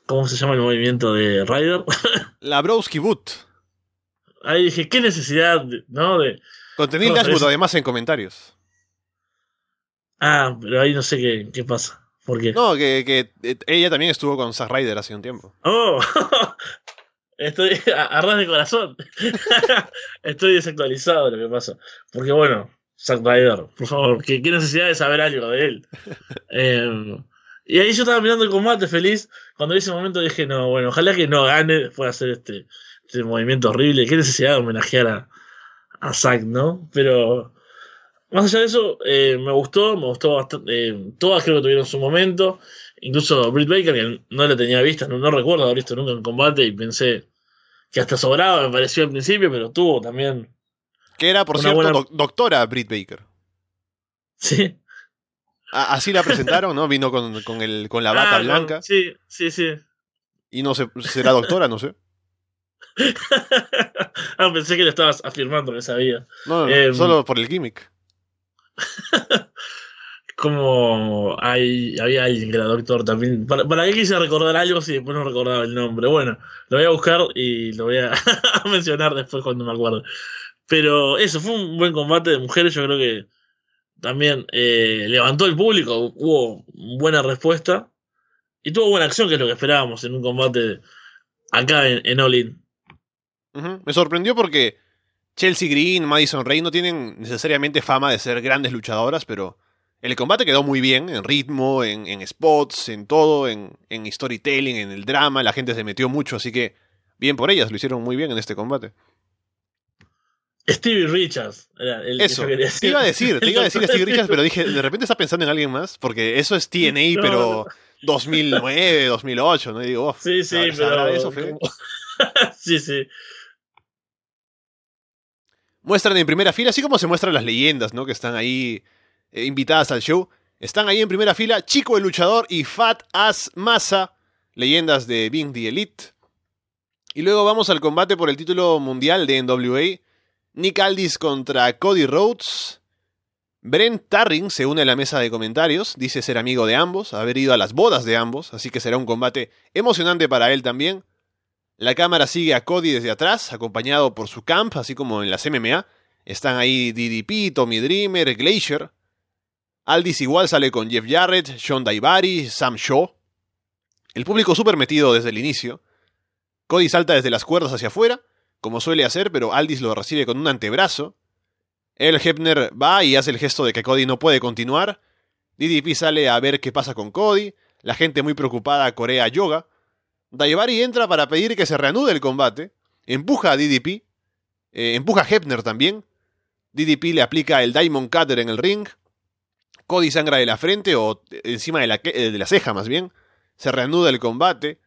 ¿cómo se llama el movimiento de Ryder? <laughs> La Browski Boot. Ahí dije, qué necesidad, ¿no? De, Contení el dashboard además en comentarios. Ah, pero ahí no sé qué, qué pasa. No, que, que, eh, ella también estuvo con Zack Ryder hace un tiempo. ¡Oh! <laughs> Estoy a, ras de corazón. <laughs> Estoy desactualizado de lo que pasa. Porque bueno, Zack Ryder, por favor, ¿qué, necesidad de saber algo de él? <laughs> Em, y ahí yo estaba mirando el combate feliz. Cuando vi ese momento dije, no, bueno, ojalá que no gane después de hacer este, este movimiento horrible. Qué necesidad de homenajear a, a Zack, ¿no? Pero más allá de eso, eh, me gustó, me gustó bastante. Eh, todas creo que tuvieron su momento. Incluso Britt Baker, que no la tenía vista, no, recuerdo haber visto nunca en combate y pensé que hasta sobraba, me pareció al principio, pero tuvo también. Que era, por cierto, doctora Britt Baker. <laughs> Sí. así la presentaron, ¿no? Vino con, con, el, con la bata ah, blanca. sí, sí, sí. Y no sé, será doctora, no sé. <laughs> ah, pensé que le estabas afirmando que sabía. No, em, solo por el gimmick. <laughs> como hay, había alguien que era doctor también. ¿Para, ¿Para, qué quise recordar algo si después no recordaba el nombre? Bueno, lo voy a buscar y lo voy a <laughs> mencionar después cuando me acuerdo. Pero eso, fue un buen combate de mujeres. Yo creo que también eh, levantó el público, hubo buena respuesta y tuvo buena acción, que es lo que esperábamos en un combate acá en, en All In. Me sorprendió porque Chelsea Green, Madison Rey no tienen necesariamente fama de ser grandes luchadoras, pero el combate quedó muy bien, en ritmo, en, spots, en todo, en, storytelling, en el drama, la gente se metió mucho, así que bien por ellas, lo hicieron muy bien en este combate. Stevie Richards. eso, te iba a decir, te iba a decir Stevie Richards, pero dije, de repente estás pensando en alguien más, porque eso es TNA, <laughs> pero 2009, 2008, ¿no? Y digo, sí, sí, pero... Eso, <laughs> sí, sí muestran en primera fila, así como se muestran las leyendas, ¿no? Que están ahí eh, invitadas al show. Están ahí en primera fila Chico el Luchador y Fat Ass Massa, leyendas de Being the Elite. Y luego vamos al combate por el título mundial de NWA. Nick Aldis contra Cody Rhodes. Brent Tarring se une a la mesa de comentarios, dice ser amigo de ambos, haber ido a las bodas de ambos, así que será un combate emocionante para él también. La cámara sigue a Cody desde atrás, acompañado por su camp, así como en las MMA. Están ahí DDP, Tommy Dreamer, Glacier. Aldis igual sale con Jeff Jarrett, Sean Daivari, Sam Shaw. El público súper metido desde el inicio. Cody salta desde las cuerdas hacia afuera, como suele hacer, pero Aldis lo recibe con un antebrazo. El Hepner va y hace el gesto de que Cody no puede continuar. DDP sale a ver qué pasa con Cody. La gente muy preocupada corea yoga. Daivari entra para pedir que se reanude el combate, empuja a DDP, eh, empuja a Hepner también, DDP le aplica el Diamond Cutter en el ring, Cody sangra de la frente o encima de la, eh, de la ceja más bien, se reanuda el combate,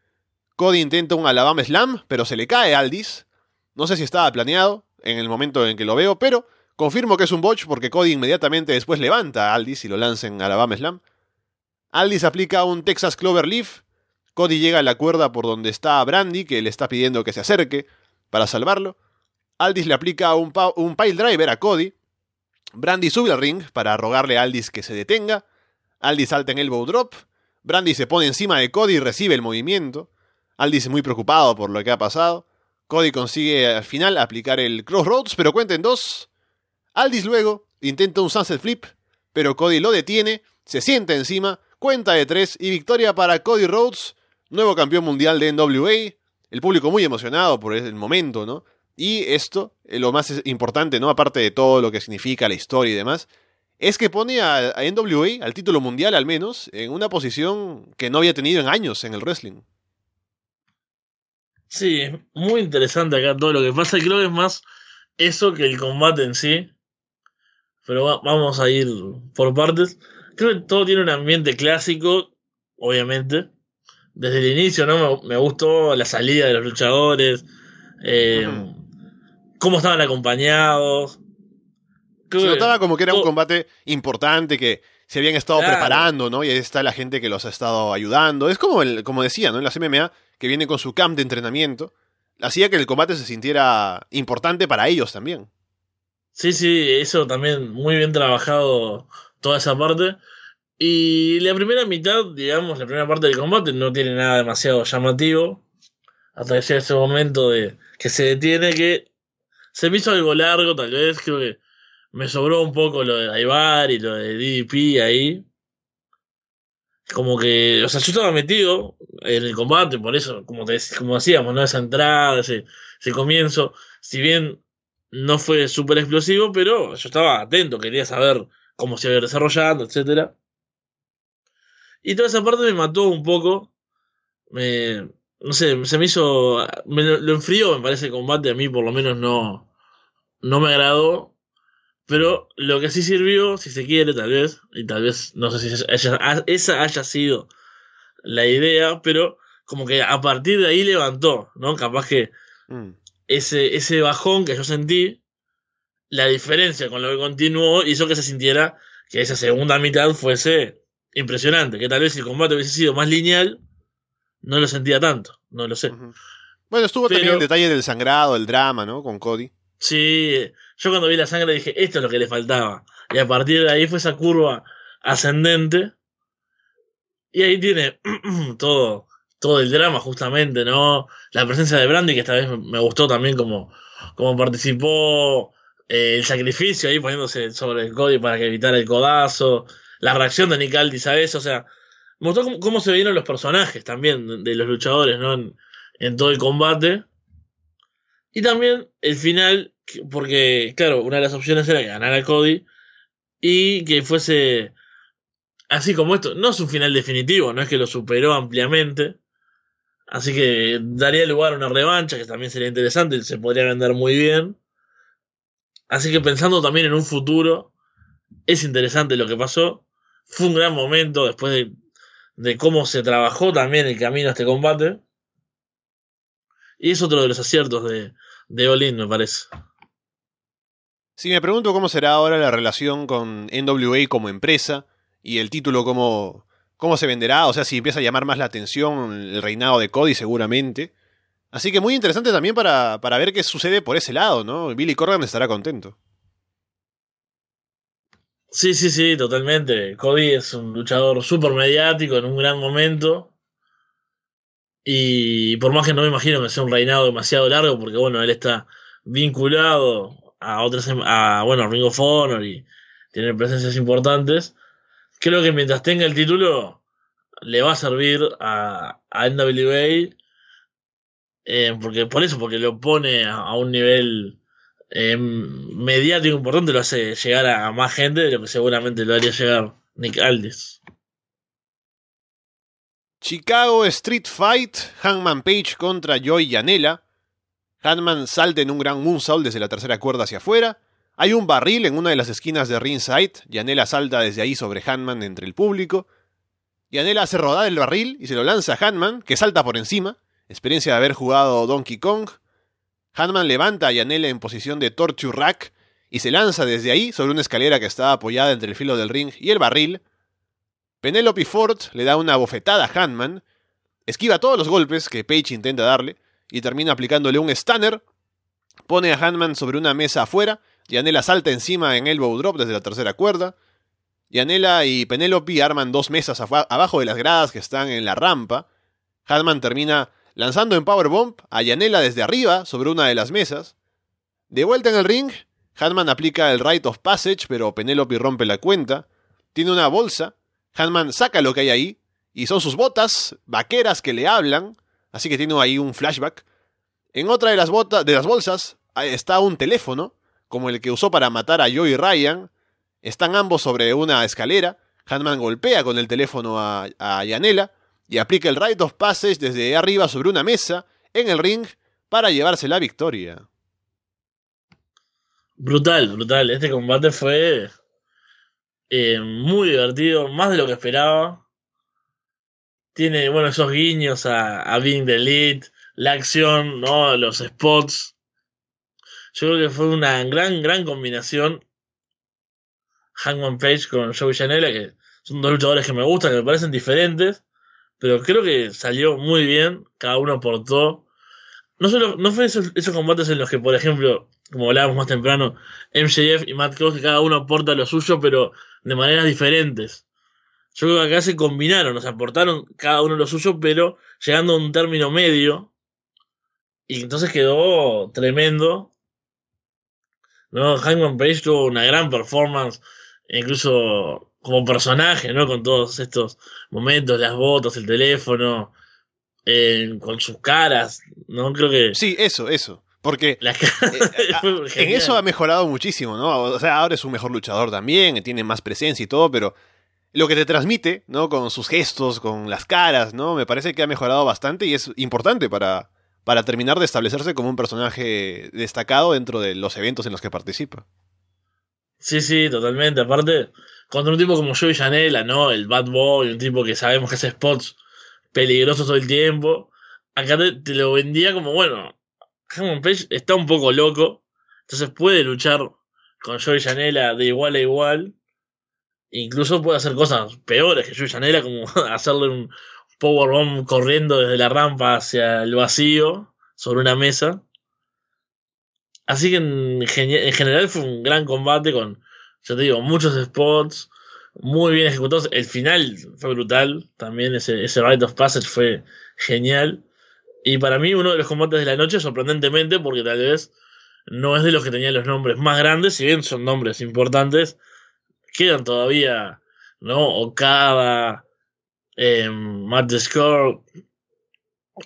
Cody intenta un Alabama Slam, pero se le cae a Aldis, no sé si estaba planeado en el momento en que lo veo, pero confirmo que es un botch porque Cody inmediatamente después levanta a Aldis y lo lanza en Alabama Slam. Aldis aplica un Texas Clover Leaf, Cody llega a la cuerda por donde está Brandy, que le está pidiendo que se acerque para salvarlo. Aldis le aplica un, pile driver a Cody. Brandy sube al ring para rogarle a Aldis que se detenga. Aldis salta en elbow drop. Brandy se pone encima de Cody y recibe el movimiento. Aldis es muy preocupado por lo que ha pasado. Cody consigue al final aplicar el crossroads, pero cuenta en dos. Aldis luego intenta un sunset flip, pero Cody lo detiene, se sienta encima, cuenta de tres y victoria para Cody Rhodes nuevo campeón mundial de NWA, el público muy emocionado por el momento, ¿no? Y esto, eh, lo más importante, ¿no? Aparte de todo lo que significa la historia y demás, es que pone a, NWA, al título mundial al menos, en una posición que no había tenido en años en el wrestling. Sí, es muy interesante acá todo lo que pasa. Creo que es más eso que el combate en sí. Pero va- vamos a ir por partes. Creo que todo tiene un ambiente clásico, obviamente. Desde el inicio, ¿no? Me, me gustó la salida de los luchadores. eh. Cómo estaban acompañados. Se notaba como que era un combate importante que se habían estado Claro. preparando, ¿no? Y ahí está la gente que los ha estado ayudando. Es como, el, como decía, ¿no? En las MMA, que viene con su camp de entrenamiento, hacía que el combate se sintiera importante para ellos también. Sí, sí, eso también muy bien trabajado toda esa parte. Y la primera mitad, digamos, la primera parte del combate no tiene nada demasiado llamativo. Hasta que llega ese momento de que se detiene, que se me hizo algo largo, tal vez. Creo que me sobró un poco lo de Daivar y lo de DDP ahí. Como que, o sea, yo estaba metido en el combate, por eso, como, te, como decíamos, ¿no? Esa entrada, ese, ese comienzo. Si bien no fue súper explosivo, pero yo estaba atento, quería saber cómo se iba desarrollando, etcétera. Y toda esa parte me mató un poco. Me, no sé, se me hizo. Me lo, enfrió, me parece, el combate. A mí, por lo menos, no, no me agradó. Pero lo que sí sirvió, si se quiere, tal vez, y tal vez, no sé si haya- esa haya sido la idea, pero como que a partir de ahí levantó, ¿no? Capaz que Mm. ese, ese bajón que yo sentí, la diferencia con lo que continuó hizo que se sintiera que esa segunda mitad fuese impresionante, que tal vez si el combate hubiese sido más lineal, no lo sentía tanto, no lo sé. Bueno, estuvo también el detalle del sangrado, el drama, ¿no? Con Cody. Sí, yo cuando vi la sangre dije, esto es lo que le faltaba. Y a partir de ahí fue esa curva ascendente. Y ahí tiene <clears throat> todo, todo el drama justamente, ¿no? La presencia de Brandy, que esta vez me- me gustó también como, como participó, eh, el sacrificio ahí poniéndose sobre el Cody para que evitara el codazo, la reacción de Nick Aldis a eso, o sea, me cómo, se vieron los personajes también de, los luchadores, ¿no? En, en todo el combate. Y también el final, que- porque, claro, una de las opciones era que ganara Cody y que fuese así como esto. No es un final definitivo, no es que lo superó ampliamente. Así que daría lugar a una revancha, que también sería interesante, se podría vender muy bien. Así que pensando también en un futuro, es interesante lo que pasó. Fue un gran momento después de, cómo se trabajó también el camino a este combate. Y es otro de los aciertos de, de Olin, me parece. Sí, me pregunto cómo será ahora la relación con NWA como empresa y el título cómo, cómo se venderá, o sea, si empieza a llamar más la atención el reinado de Cody seguramente. Así que muy interesante también para, para ver qué sucede por ese lado, ¿no? Billy Corgan estará contento. Sí, sí, sí, totalmente. Cody es un luchador súper mediático en un gran momento. Y por más que no me imagino que sea un reinado demasiado largo, porque bueno, él está vinculado a otras, a bueno, Ring of Honor y tiene presencias importantes. Creo que mientras tenga el título, le va a servir a, a NWA. eh, porque, por eso, porque lo pone a un nivel mediático importante, lo hace llegar a, más gente de lo que seguramente lo haría llegar Nick Aldis. Chicago Street Fight, Hangman Page contra Joy Janela. Hangman salta en un gran moonsault desde la tercera cuerda hacia afuera. Hay un barril en una de las esquinas de ringside. Janela salta desde ahí sobre Hangman entre el público. Janela hace rodar el barril y se lo lanza a Hangman, que salta por encima. Experiencia de haber jugado Donkey Kong. Hangman levanta a Janela en posición de Torture Rack y se lanza desde ahí sobre una escalera que está apoyada entre el filo del ring y el barril. Penelope Ford le da una bofetada a Hanman, esquiva todos los golpes que Page intenta darle y termina aplicándole un stunner. Pone a Hanman sobre una mesa afuera, Yanela salta encima en elbow drop desde la tercera cuerda. Yanela y Penelope arman dos mesas abajo de las gradas que están en la rampa. Hanman termina lanzando en powerbomb a Yanela desde arriba sobre una de las mesas. De vuelta en el ring, Hanman aplica el Rite of Passage, pero Penelope rompe la cuenta. Tiene una bolsa Hanman saca lo que hay ahí, y son sus botas vaqueras que le hablan. así que tiene ahí un flashback. En otra de las, de las bolsas está un teléfono, como el que usó para matar a Joey Ryan. Están ambos sobre una escalera. Hanman golpea con el teléfono a, a Yanela y aplica el Rite of Passage desde arriba sobre una mesa en el ring para llevarse la victoria. Brutal, brutal. Este combate fue eh, muy divertido, más de lo que esperaba. Tiene, bueno, esos guiños a, a Being the Elite, la acción, ¿no? Los spots. Yo creo que fue una gran, gran combinación. Hangman Page con Joey Janela, que son dos luchadores que me gustan, que me parecen diferentes. Pero creo que salió muy bien. Cada uno aportó. No solo, no fue esos, esos combates en los que, por ejemplo, como hablábamos más temprano, MJF y Matt Cross, que cada uno aporta lo suyo, pero de maneras diferentes. Yo creo que acá se combinaron, o sea, aportaron cada uno lo suyo, pero llegando a un término medio. Y entonces quedó tremendo. ¿no? Hangman Page tuvo una gran performance, incluso como personaje, ¿no? Con todos estos momentos, las botas, el teléfono, eh, con sus caras, ¿no? Creo que... Sí, eso, eso. Porque <laughs> eh, <laughs> en eso ha mejorado muchísimo, ¿no? O sea, ahora es un mejor luchador también, tiene más presencia y todo, pero lo que te transmite, ¿no? Con sus gestos, con las caras, ¿no? Me parece que ha mejorado bastante y es importante para, para terminar de establecerse como un personaje destacado dentro de los eventos en los que participa. Sí, sí, totalmente. Aparte, contra un tipo como Joey Janela, ¿no? El bad boy, un tipo que sabemos que hace spots peligrosos todo el tiempo. Acá te lo vendía como, bueno, Hammond Page está un poco loco, entonces puede luchar con Joey Janela de igual a igual. Incluso puede hacer cosas peores que Joey Janela, como <laughs> hacerle un powerbomb corriendo desde la rampa hacia el vacío sobre una mesa. Así que en, general fue un gran combate con, yo te digo, muchos spots, muy bien ejecutados. El final fue brutal, también ese, ese Rite of Passage fue genial. Y para mí uno de los combates de la noche, sorprendentemente, porque tal vez no es de los que tenían los nombres más grandes, si bien son nombres importantes, quedan todavía, ¿no? Okada, eh, Matt Score,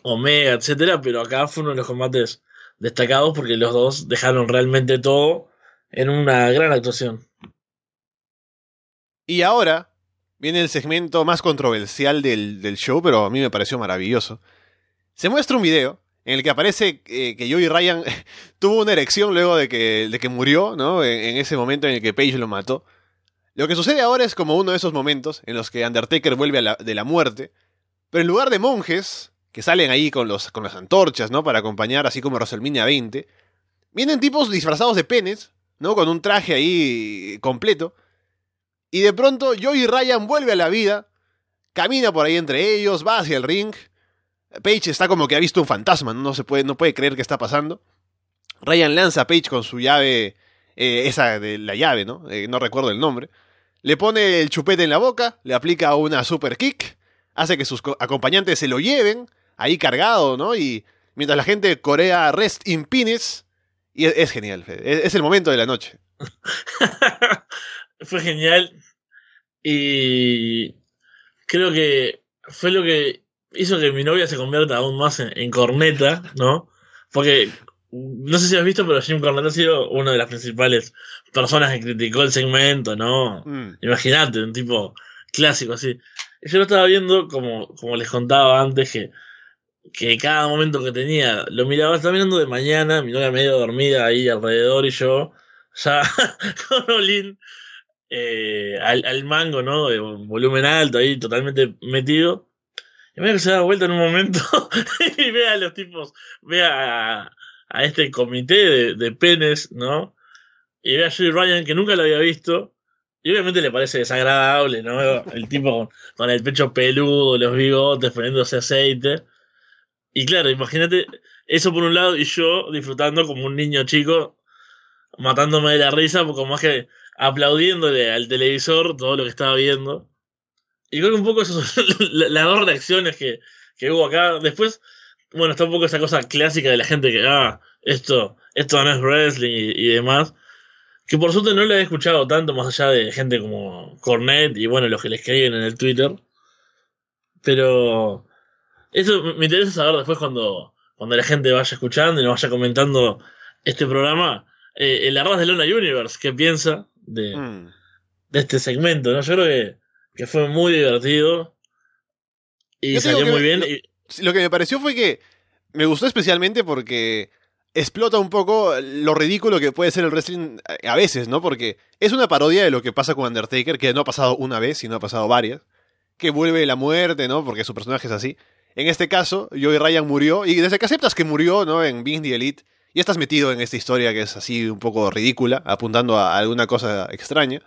Omega, etcétera, pero acá fue uno de los combates destacados porque los dos dejaron realmente todo en una gran actuación. Y ahora viene el segmento más controversial del, show, pero a mí me pareció maravilloso. Se muestra un video en el que aparece eh, que Joey Ryan <laughs> tuvo una erección luego de que, de que murió, ¿no? En, ese momento en el que Page lo mató. Lo que sucede ahora es como uno de esos momentos en los que Undertaker vuelve de la muerte, pero en lugar de monjes, que salen ahí con, los, con las antorchas, ¿no? Para acompañar, así como WrestleMania 20, vienen tipos disfrazados de penes, ¿no? Con un traje ahí completo. Y de pronto Joey Ryan vuelve a la vida, camina por ahí entre ellos, va hacia el ring, Page está como que ha visto un fantasma, no, se puede, no puede creer que está pasando. Ryan lanza a Page con su llave, eh, esa de la llave, ¿no? Eh, no recuerdo el nombre. Le pone el chupete en la boca, le aplica una super kick, hace que sus acompañantes se lo lleven, ahí cargado, ¿no? Y mientras la gente corea Rest in Penis, y es, genial, es, es el momento de la noche. <laughs> Fue genial y creo que fue lo que hizo que mi novia se convierta aún más en, corneta, ¿no? Porque no sé si has visto, pero Jim Cornette ha sido una de las principales personas que criticó el segmento, ¿no? Mm. Imagínate, un tipo clásico así. Yo lo estaba viendo, como, como les contaba antes, que, que cada momento que tenía lo miraba, estaba mirando de mañana, mi novia medio dormida ahí alrededor y yo, ya <laughs> con Olin eh, al, al mango, ¿no? De volumen alto ahí, totalmente metido. Y que se da vuelta en un momento <laughs> y ve a los tipos, ve a, este comité de, penes, ¿no? Y ve a Joey Ryan que nunca lo había visto. Y obviamente le parece desagradable, ¿no? El tipo con, el pecho peludo, los bigotes, poniéndose aceite. Y claro, imagínate eso por un lado y yo disfrutando como un niño chico, matándome de la risa, como más que aplaudiéndole al televisor todo lo que estaba viendo. Y creo que un poco eso son <laughs> las dos reacciones que, que hubo acá. Después, bueno, está un poco esa cosa clásica de la gente que, ah, esto, esto no es wrestling y, demás. Que por suerte no lo he escuchado tanto más allá de gente como Cornet y bueno, los que le escriben en el Twitter. Pero Eso me interesa saber después cuando, cuando la gente vaya escuchando y nos vaya comentando este programa, eh, el Arras de Lona Universe, ¿qué piensa de, Mm. de este segmento? ¿no? Yo creo que, que fue muy divertido y salió muy bien. lo- y- Lo que me pareció fue que me gustó especialmente porque explota un poco lo ridículo que puede ser el wrestling a veces, ¿no? Porque es una parodia de lo que pasa con Undertaker, que no ha pasado una vez, sino ha pasado varias. Que vuelve la muerte, ¿no? Porque su personaje es así. En este caso, Joey Ryan murió, y desde que aceptas que murió, ¿no? En Being the Elite, y estás metido en esta historia que es así un poco ridícula, apuntando a alguna cosa extraña.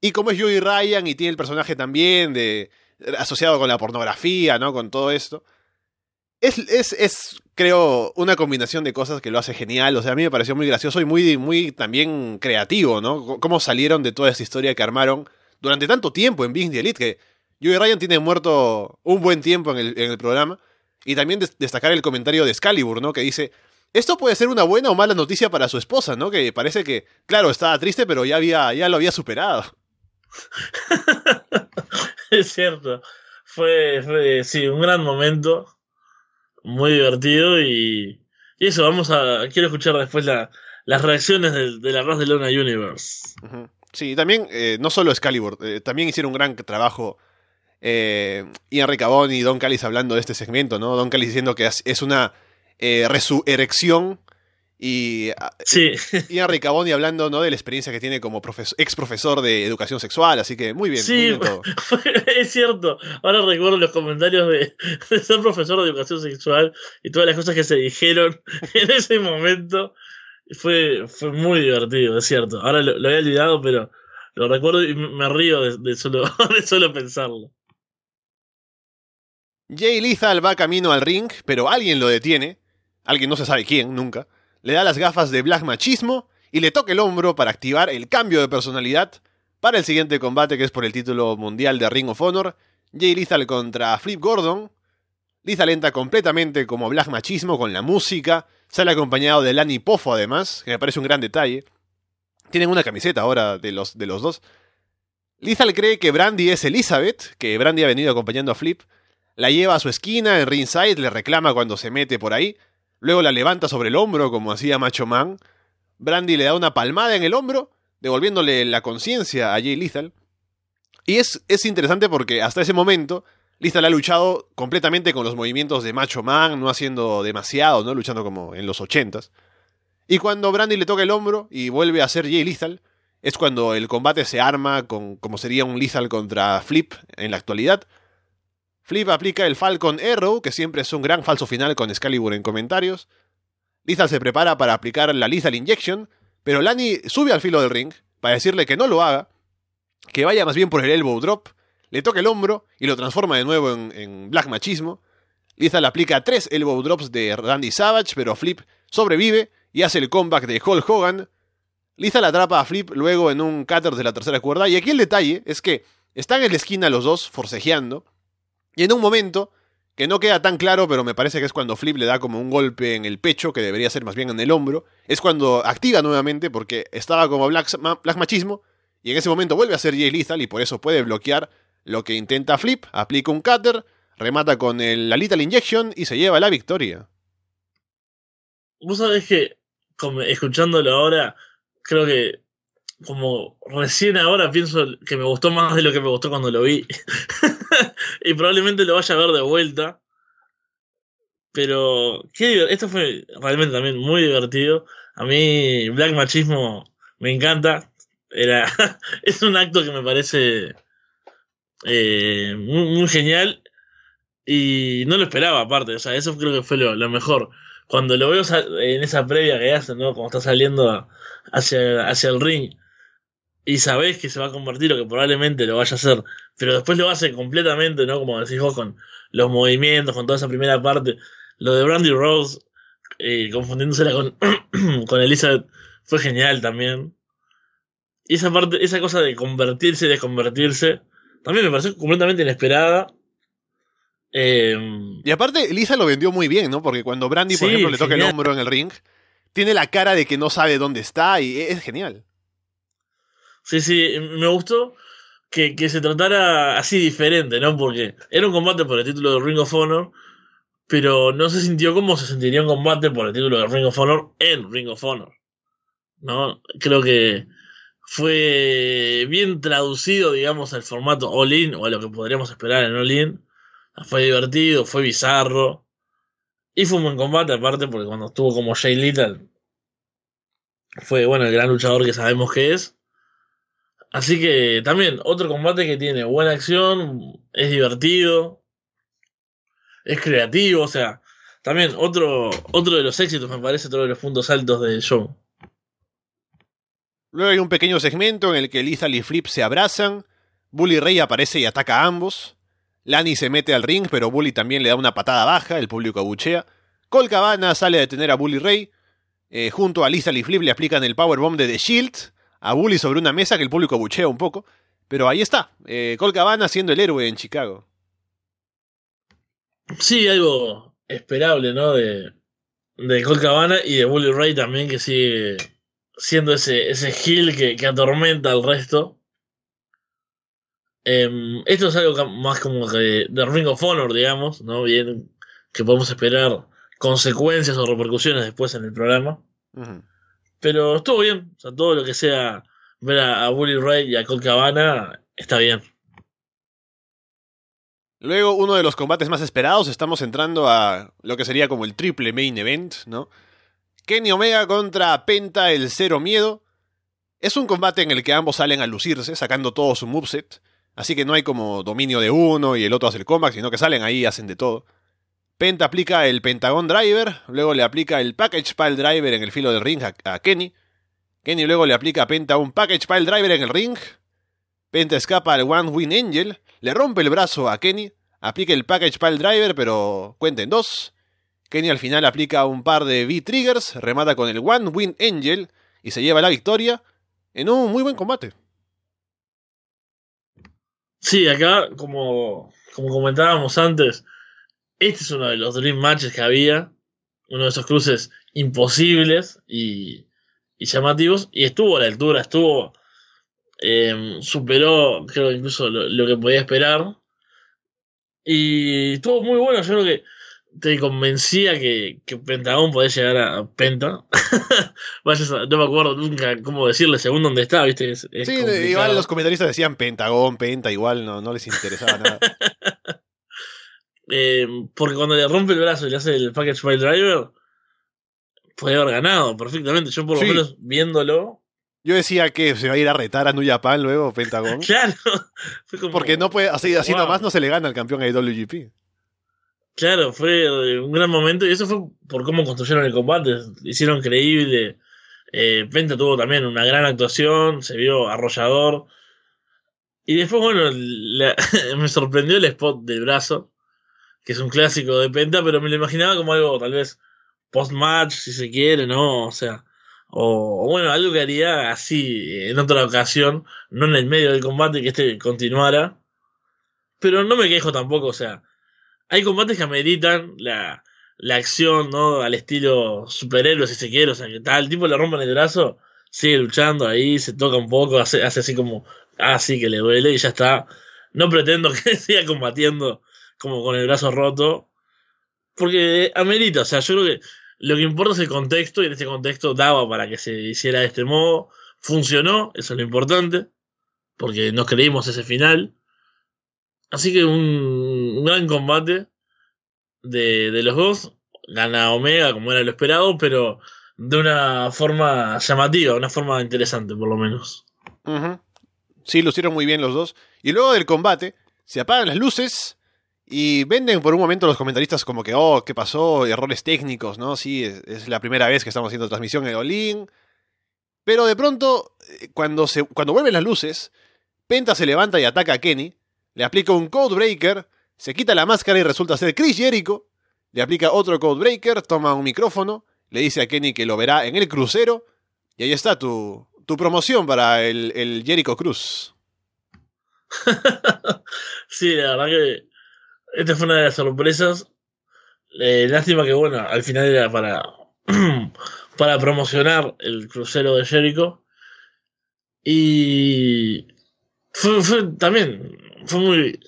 Y como es Joey Ryan y tiene el personaje también de asociado con la pornografía, ¿no? Con todo esto. Es, es, es, creo, una combinación de cosas que lo hace genial. O sea, a mí me pareció muy gracioso y muy, muy también creativo, ¿no? Cómo salieron de toda esta historia que armaron durante tanto tiempo en Being the Elite, que Joey Ryan tiene muerto un buen tiempo en el, en el programa. Y también des- destacar el comentario de Excalibur, ¿no? Que dice, esto puede ser una buena o mala noticia para su esposa, ¿no? Que parece que, claro, estaba triste, pero ya, había, ya lo había superado. <laughs> es cierto. Fue, fue, sí, un gran momento. Muy divertido y, y eso, vamos a. Quiero escuchar después la, las reacciones del, del Arras de Lona Universe. Sí, también, eh, no solo Excalibur, eh, también hicieron un gran trabajo eh, Ian Ricabón y Don Callis hablando de este segmento, ¿no? Don Callis diciendo que es una eh, resurrección y ah, Sí, Ian Ricaboni hablando, ¿no? De la experiencia que tiene como ex profesor de educación sexual, así que muy bien, Sí, muy bien <laughs> todo. es cierto. Ahora recuerdo los comentarios de, <laughs> de ser profesor de educación sexual y todas las cosas que se dijeron <laughs> en ese momento. Fue, fue muy divertido, es cierto. Ahora lo, lo había olvidado, pero lo recuerdo y me me río de, de solo, de solo pensarlo. Jay Lethal va camino al ring, pero alguien lo detiene, alguien no se sabe quién, nunca, le da las gafas de Black Machismo y le toca el hombro para activar el cambio de personalidad para el siguiente combate que es por el título mundial de Ring of Honor, Jay Lethal contra Flip Gordon. Lethal entra completamente como Black Machismo con la música, sale acompañado de Lani Poffo además, que me parece un gran detalle. Tienen una camiseta ahora de los, de los dos. Lethal cree que Brandy es Elizabeth, que Brandy ha venido acompañando a Flip, la lleva a su esquina en ringside, le reclama cuando se mete por ahí, luego la levanta sobre el hombro como hacía Macho Man. Brandy le da una palmada en el hombro, devolviéndole la conciencia a Jay Lethal. Y es, es interesante porque hasta ese momento Lethal ha luchado completamente con los movimientos de Macho Man, no haciendo demasiado, no luchando como en los ochentas. Y cuando Brandy le toca el hombro y vuelve a ser Jay Lethal, es cuando el combate se arma con como sería un Lethal contra Flip en la actualidad. Flip aplica el Falcon Arrow, que siempre es un gran falso final con Excalibur en comentarios. Lethal se prepara para aplicar la Lethal Injection, pero Lani sube al filo del ring para decirle que no lo haga, que vaya más bien por el Elbow Drop, le toca el hombro y lo transforma de nuevo en, Black Machismo. Lethal aplica tres Elbow Drops de Randy Savage, pero Flip sobrevive y hace el comeback de Hulk Hogan. Lethal atrapa a Flip luego en un cutter de la tercera cuerda, y aquí el detalle es que están en la esquina los dos forcejeando, y en un momento, que no queda tan claro, pero me parece que es cuando Flip le da como un golpe en el pecho, que debería ser más bien en el hombro, es cuando activa nuevamente, porque estaba como Black, Black Machismo, y en ese momento vuelve a ser Jay Lethal, y por eso puede bloquear lo que intenta Flip, aplica un cutter, remata con el, la Lethal Injection y se lleva la victoria. Vos sabés que, como, escuchándolo ahora, creo que como recién ahora pienso que me gustó más de lo que me gustó cuando lo vi. <laughs> <laughs> y probablemente lo vaya a ver de vuelta. Pero qué esto fue realmente también muy divertido. A mí Black Machismo me encanta. Era <laughs> es un acto que me parece eh, muy, muy genial y no lo esperaba aparte. O sea, eso creo que fue lo, mejor. Cuando lo veo en esa previa que hacen, ¿no? Como está saliendo hacia, hacia el ring y sabés que se va a convertir o que probablemente lo vaya a hacer, pero después lo hace completamente, ¿no? Como decís vos, con los movimientos, con toda esa primera parte. Lo de Brandy Rose, eh, confundiéndosela con, <clears throat> con Elizabeth, fue genial también. Y esa parte, esa cosa de convertirse y desconvertirse, también me pareció completamente inesperada. Eh, Y aparte, Lisa lo vendió muy bien, ¿no? Porque cuando Brandy, por Sí, ejemplo, le toca el hombro en el ring, tiene la cara de que no sabe dónde está y es genial. Sí, sí, me gustó que, que se tratara así diferente, ¿no? Porque era un combate por el título de Ring of Honor, pero no se sintió como se sentiría un combate por el título de Ring of Honor en Ring of Honor. ¿No? Creo que fue bien traducido, digamos, al formato All-In o a lo que podríamos esperar en All-In. Fue divertido, fue bizarro. Y fue un buen combate, aparte, porque cuando estuvo como Jay Little, fue, bueno, el gran luchador que sabemos que es. Así que también, otro combate que tiene buena acción, es divertido, es creativo, o sea, también otro, otro de los éxitos, me parece, otro de los puntos altos del show. Luego hay un pequeño segmento en el que Lethal y Flip se abrazan, Bully Ray aparece y ataca a ambos, Lani se mete al ring, pero Bully también le da una patada baja, el público abuchea, Cole Cabana sale a detener a Bully Ray, eh, junto a Lethal y Flip le aplican el powerbomb de The Shield, a Bully sobre una mesa que el público abuchea un poco, pero ahí está, eh, Cole Cabana siendo el héroe en Chicago. Sí, algo esperable, ¿no? De, de Cole Cabana y de Bully Ray también, que sigue siendo ese, ese heel que, que atormenta al resto. Em, esto es algo más como de, de, Ring of Honor, digamos, ¿no? Bien, que podemos esperar consecuencias o repercusiones después en el programa. Uh -huh. Pero estuvo bien, o sea, todo lo que sea ver a, a Bully Ray y a Colt Cabana está bien. Luego, uno de los combates más esperados, estamos entrando a lo que sería como el triple main event, ¿no? Kenny Omega contra Penta el Cero Miedo. Es un combate en el que ambos salen a lucirse, sacando todo su moveset. Así que no hay como dominio de uno y el otro hace el comeback, sino que salen ahí y hacen de todo. Penta aplica el Pentagon Driver, luego le aplica el Package Pile Driver en el filo del ring a, Kenny. Kenny luego le aplica a Penta un Package Pile Driver en el ring. Penta escapa al One Win Angel, le rompe el brazo a Kenny, aplica el Package Pile Driver, pero cuenta en dos. Kenny al final aplica un par de V-Triggers, remata con el One Win Angel y se lleva la victoria en un muy buen combate. Sí, acá, como, como comentábamos antes, este es uno de los Dream Matches que había, uno de esos cruces imposibles y, y llamativos, y estuvo a la altura, estuvo, eh, superó, creo incluso lo, lo, que podía esperar, y estuvo muy bueno, yo creo que te convencía que, que Pentagón podía llegar a Penta. <laughs> no me acuerdo nunca cómo decirle según dónde está, ¿viste? Es, es sí, complicado. igual los comentaristas decían Pentagón, Penta, igual no, no les interesaba nada. <laughs> eh, porque cuando le rompe el brazo y le hace el package file driver, puede haber ganado perfectamente. Yo, por lo sí. menos, viéndolo. Yo decía que se va a ir a retar a New Japan luego, Pentagón. <laughs> claro. Como, porque no puede, así, así wow. nomás no se le gana al campeón IWGP. Claro, fue un gran momento y eso fue por cómo construyeron el combate. Hicieron creíble. Eh, Penta tuvo también una gran actuación, se vio arrollador. Y después, bueno, la, <laughs> me sorprendió el spot del brazo, que es un clásico de Penta, pero me lo imaginaba como algo tal vez post-match, si se quiere, ¿no? O sea, o, o, bueno, algo que haría así en otra ocasión, no en el medio del combate, que este continuara. Pero no me quejo tampoco, o sea, hay combates que ameritan la, la acción, ¿no? Al estilo superhéroe, si se quiere. O sea, que tal, el tipo le rompen el brazo, sigue luchando ahí, se toca un poco, hace, hace así como, ah, sí, que le duele y ya está. No pretendo <laughs> que siga combatiendo como con el brazo roto. Porque amerita, o sea, yo creo que lo que importa es el contexto y en este contexto daba para que se hiciera de este modo. Funcionó, eso es lo importante. Porque nos creímos ese final. Así que un, un gran combate de, de, los dos. Gana Omega como era lo esperado, pero de una forma llamativa, una forma interesante por lo menos. Uh -huh. Sí, lucieron muy bien los dos. Y luego del combate, se apagan las luces y venden por un momento los comentaristas como que, oh, ¿qué pasó? Errores técnicos, ¿no? Sí, es, la primera vez que estamos haciendo transmisión en Olin. Pero de pronto, eh, cuando, se, cuando vuelven las luces, Penta se levanta y ataca a Kenny le aplica un Codebreaker, se quita la máscara y resulta ser Chris Jericho, le aplica otro Codebreaker, toma un micrófono, le dice a Kenny que lo verá en el crucero, y ahí está tu, tu promoción para el, el Jericho Cruz. <laughs> sí, la verdad que esta fue una de las sorpresas. Eh, lástima que, bueno, al final era para, <clears throat> para promocionar el crucero de Jericho. Y fue, fue también, fue muy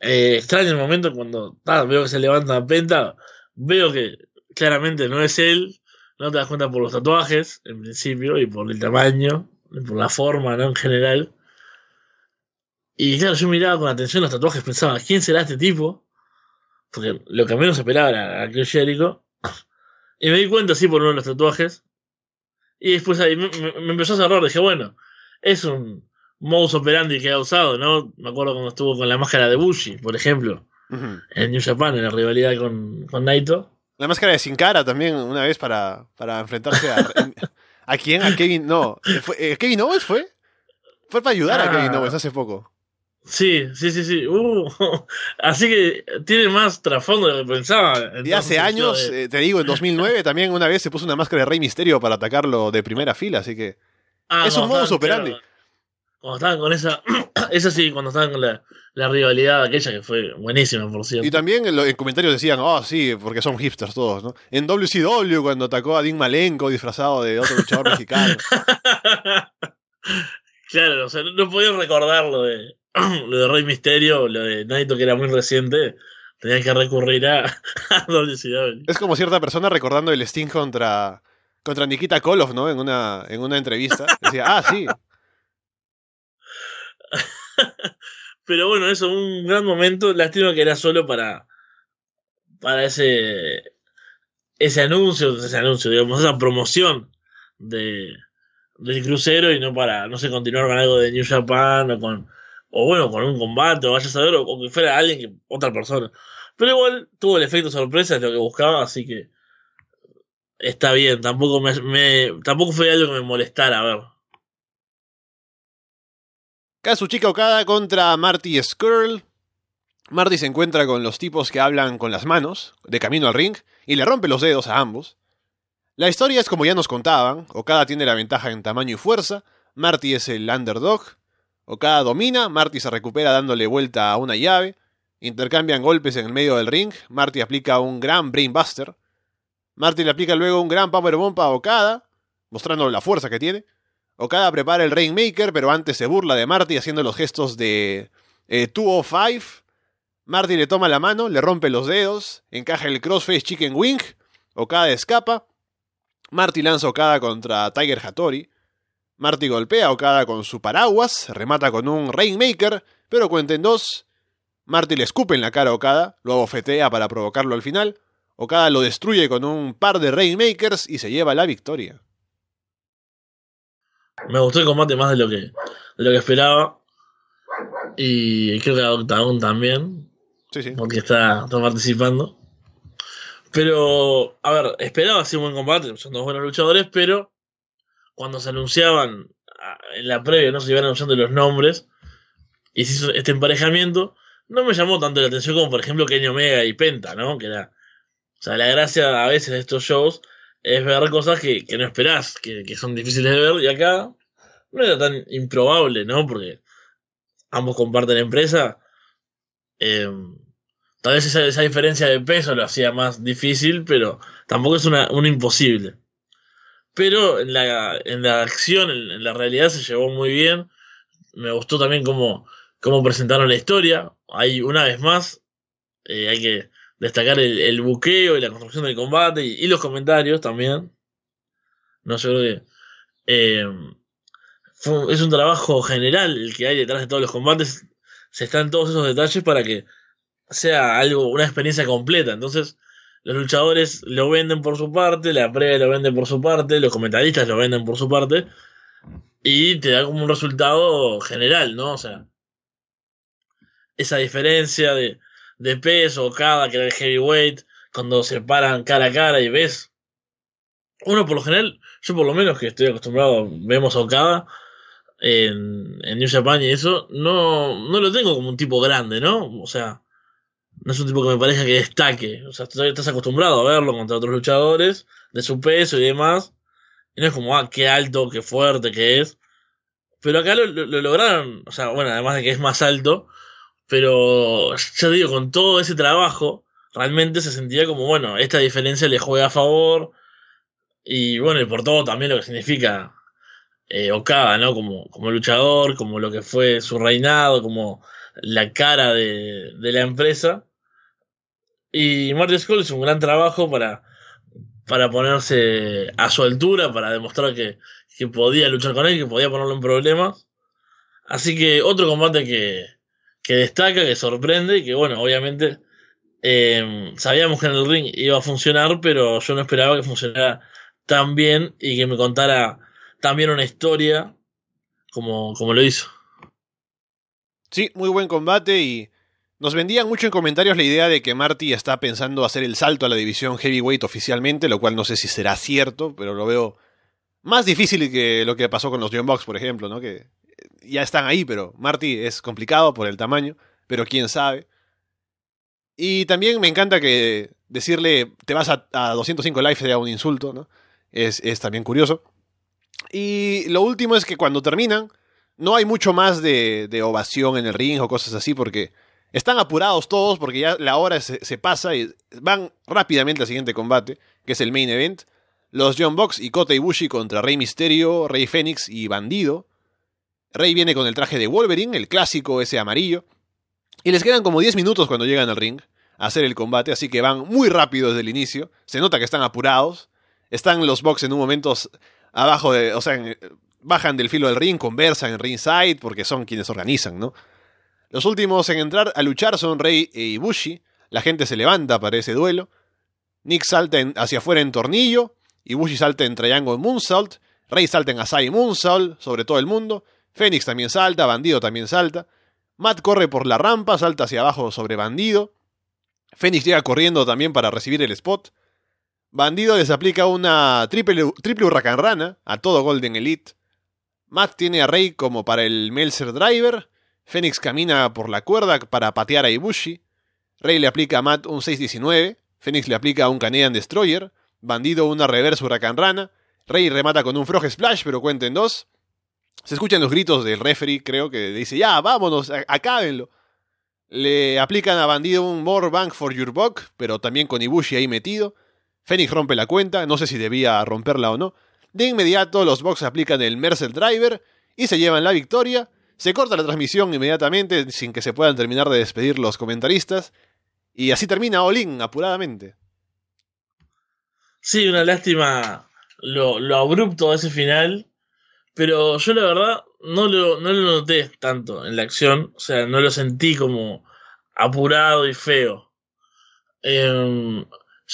eh, extraño el momento cuando veo que se levanta la penta, veo que claramente no es él, no te das cuenta por los tatuajes, en principio, y por el tamaño, y por la forma, ¿no? En general. Y claro, yo miraba con atención los tatuajes, pensaba, ¿quién será este tipo? Porque lo que menos esperaba era a Chris Jericho. <laughs> Y me di cuenta, sí, por uno de los tatuajes. Y después ahí me, me- me empezó a cerrar, dije, bueno, es un modus operandi que ha usado, ¿no? Me acuerdo cuando estuvo con la máscara de Bushi, por ejemplo, Ujú. en New Japan, en la rivalidad con, con Naito. La máscara de Sin Cara también, una vez para, para enfrentarse a. <laughs> ¿A quién? ¿A Kevin? No. ¿Fue, eh, ¿Kevin Owens fue? Fue para ayudar a Ah. Kevin Owens hace poco. Sí, sí, sí, sí. Uh, <laughs> así que tiene más trasfondo de lo que pensaba. Y hace años, de- eh, te digo, en 2009 también una vez se puso una máscara de Rey Misterio para atacarlo de primera fila, así que. Ah, es un operandi. claro, Cuando estaban con esa. <clears throat> esa sí, cuando estaban con la, la rivalidad aquella que fue buenísima, por cierto. Y también en, lo- en comentarios decían, oh, sí, porque son hipsters todos, ¿no? En WCW, cuando atacó a Dean Malenko disfrazado de otro luchador <laughs> mexicano. claro, o sea, no, podía recordar lo de, <clears throat> lo de Rey Misterio, lo de Naito que era muy reciente. Tenías que recurrir a, <laughs> a WCW. Es como cierta persona recordando el Sting contra, contra Nikita Koloff, ¿no? En una, en una entrevista. Decía, ah, sí. <laughs> Pero bueno, eso, un gran momento. Lástima que era solo para. Para ese. Ese anuncio, ese anuncio, digamos, esa promoción de, del crucero y no para, no sé, continuar con algo de New Japan o con. O bueno, con un combate, o vaya a saber, o, que fuera alguien que. otra persona. Pero igual tuvo el efecto sorpresa, es lo que buscaba, así que. Está bien, tampoco me- tampoco fue algo que me molestara, a ver. Kazuchika Okada contra Marty Skrull. Marty se encuentra con los tipos que hablan con las manos, de camino al ring, y le rompe los dedos a ambos. La historia es como ya nos contaban, Okada tiene la ventaja en tamaño y fuerza, Marty es el underdog, Okada domina, Marty se recupera dándole vuelta a una llave, intercambian golpes en el medio del ring, Marty aplica un gran brainbuster, Marty le aplica luego un gran powerbomb a Okada, mostrando la fuerza que tiene, Okada prepara el Rainmaker, pero antes se burla de Marty haciendo los gestos de eh, 205. Marty le toma la mano, le rompe los dedos, encaja el crossface chicken wing, Okada escapa. Marty lanza Okada contra Tiger Hattori. Marty golpea a Okada con su paraguas, remata con un Rainmaker, pero cuenta en dos. Marty le escupe en la cara a Okada, lo abofetea para provocarlo al final. Okada lo destruye con un par de Rainmakers y se lleva la victoria. Me gustó el combate más de lo que, de lo que esperaba. Y creo que a Octagon también, Sí, sí. porque está, está participando. Pero, a ver, esperaba así un buen combate, son dos buenos luchadores, pero cuando se anunciaban ah, en la previa, no se iban anunciando los nombres, y se hizo este emparejamiento, no me llamó tanto la atención como por ejemplo Kenny Omega y Penta, ¿no? Que era. O sea, la gracia a veces de estos shows es ver cosas que, no esperás, que, que son difíciles de ver, y acá no era tan improbable, ¿no? Porque ambos comparten empresa. Eh, tal vez esa, esa diferencia de peso lo hacía más difícil, pero tampoco es una, un imposible. Pero en la, en la acción, en, la realidad se llevó muy bien. Me gustó también cómo, cómo presentaron la historia. Hay una vez más, eh, hay que destacar el, el buqueo y la construcción del combate y, los comentarios también. No que eh, fue- es un trabajo general el que hay detrás de todos los combates. Se están todos esos detalles para que sea algo, una experiencia completa. Entonces, los luchadores lo venden por su parte, la previa lo vende por su parte, los comentaristas lo venden por su parte, y te da como un resultado general, ¿no? O sea, esa diferencia de, de peso, cada que era el heavyweight, cuando se paran cara a cara y ves. Uno por lo general, yo por lo menos que estoy acostumbrado, vemos a Okada en, en New Japan y eso, no, no lo tengo como un tipo grande, ¿no? O sea, no es un tipo que me parezca que destaque. O sea, estás acostumbrado a verlo contra otros luchadores de su peso y demás. Y no es como, ah, qué alto, qué fuerte que es. Pero acá lo, lo- lo lograron, o sea, bueno, además de que es más alto, pero ya digo, con todo ese trabajo, realmente se sentía como, bueno, esta diferencia le juega a favor. Y bueno, y por todo también lo que significa eh, Okada, ¿no? Como, como luchador, como lo que fue su reinado, como la cara de, de la empresa. Y Marty Skull hizo un gran trabajo para, para ponerse a su altura, para demostrar que, que podía luchar con él, que podía ponerlo en problemas. Así que otro combate que, que destaca, que sorprende y que, bueno, obviamente eh, sabíamos que en el ring iba a funcionar, pero yo no esperaba que funcionara tan bien y que me contara también una historia como, como lo hizo. Sí, muy buen combate y nos vendían mucho en comentarios la idea de que Marty está pensando hacer el salto a la división heavyweight oficialmente, lo cual no sé si será cierto, pero lo veo más difícil que lo que pasó con los John Box, por ejemplo, ¿no? Que ya están ahí, pero Marty es complicado por el tamaño, pero quién sabe. Y también me encanta que decirle te vas a, a 205 live sea un insulto, ¿no? Es, es también curioso. Y lo último es que cuando terminan, no hay mucho más de, de, ovación en el ring o cosas así, porque están apurados todos, porque ya la hora se, pasa y van rápidamente al siguiente combate, que es el main event. Los John Box y Kota Ibushi contra Rey Misterio, Rey Fénix y Bandido. Rey viene con el traje de Wolverine, el clásico ese amarillo. Y les quedan como 10 minutos cuando llegan al ring a hacer el combate, así que van muy rápido desde el inicio. Se nota que están apurados. Están los Box en un momento abajo de, o sea, bajan del filo del ring, conversan en ringside, porque son quienes organizan, ¿no? Los últimos en entrar a luchar son Rey e Ibushi. La gente se levanta para ese duelo. Nick salta en, hacia afuera en tornillo. Ibushi salta en Triangle Moonsault. Rey salta en Asai Moonsault sobre todo el mundo. Fénix también salta. Bandido también salta. Matt corre por la rampa, salta hacia abajo sobre Bandido. Fénix llega corriendo también para recibir el spot. Bandido les aplica una triple, triple huracán rana a todo Golden Elite. Matt tiene a Rey como para el Melzer Driver. Fénix camina por la cuerda para patear a Ibushi. Rey le aplica a Matt un 619. Fénix le aplica un Canadian Destroyer. Bandido una reverse huracán rana. Rey remata con un Frog Splash, pero cuenta en dos. Se escuchan los gritos del referee, creo que dice, ya, vámonos, acábenlo. Le aplican a Bandido un More Bank for Your Buck, pero también con Ibushi ahí metido. Fénix rompe la cuenta, no sé si debía romperla o no. De inmediato los Bucks aplican el Mercer Driver y se llevan la victoria. Se corta la transmisión inmediatamente sin que se puedan terminar de despedir los comentaristas. Y así termina Olin apuradamente. Sí, una lástima lo, abrupto de ese final. Pero yo la verdad no lo, no lo noté tanto en la acción. O sea, no lo sentí como apurado y feo.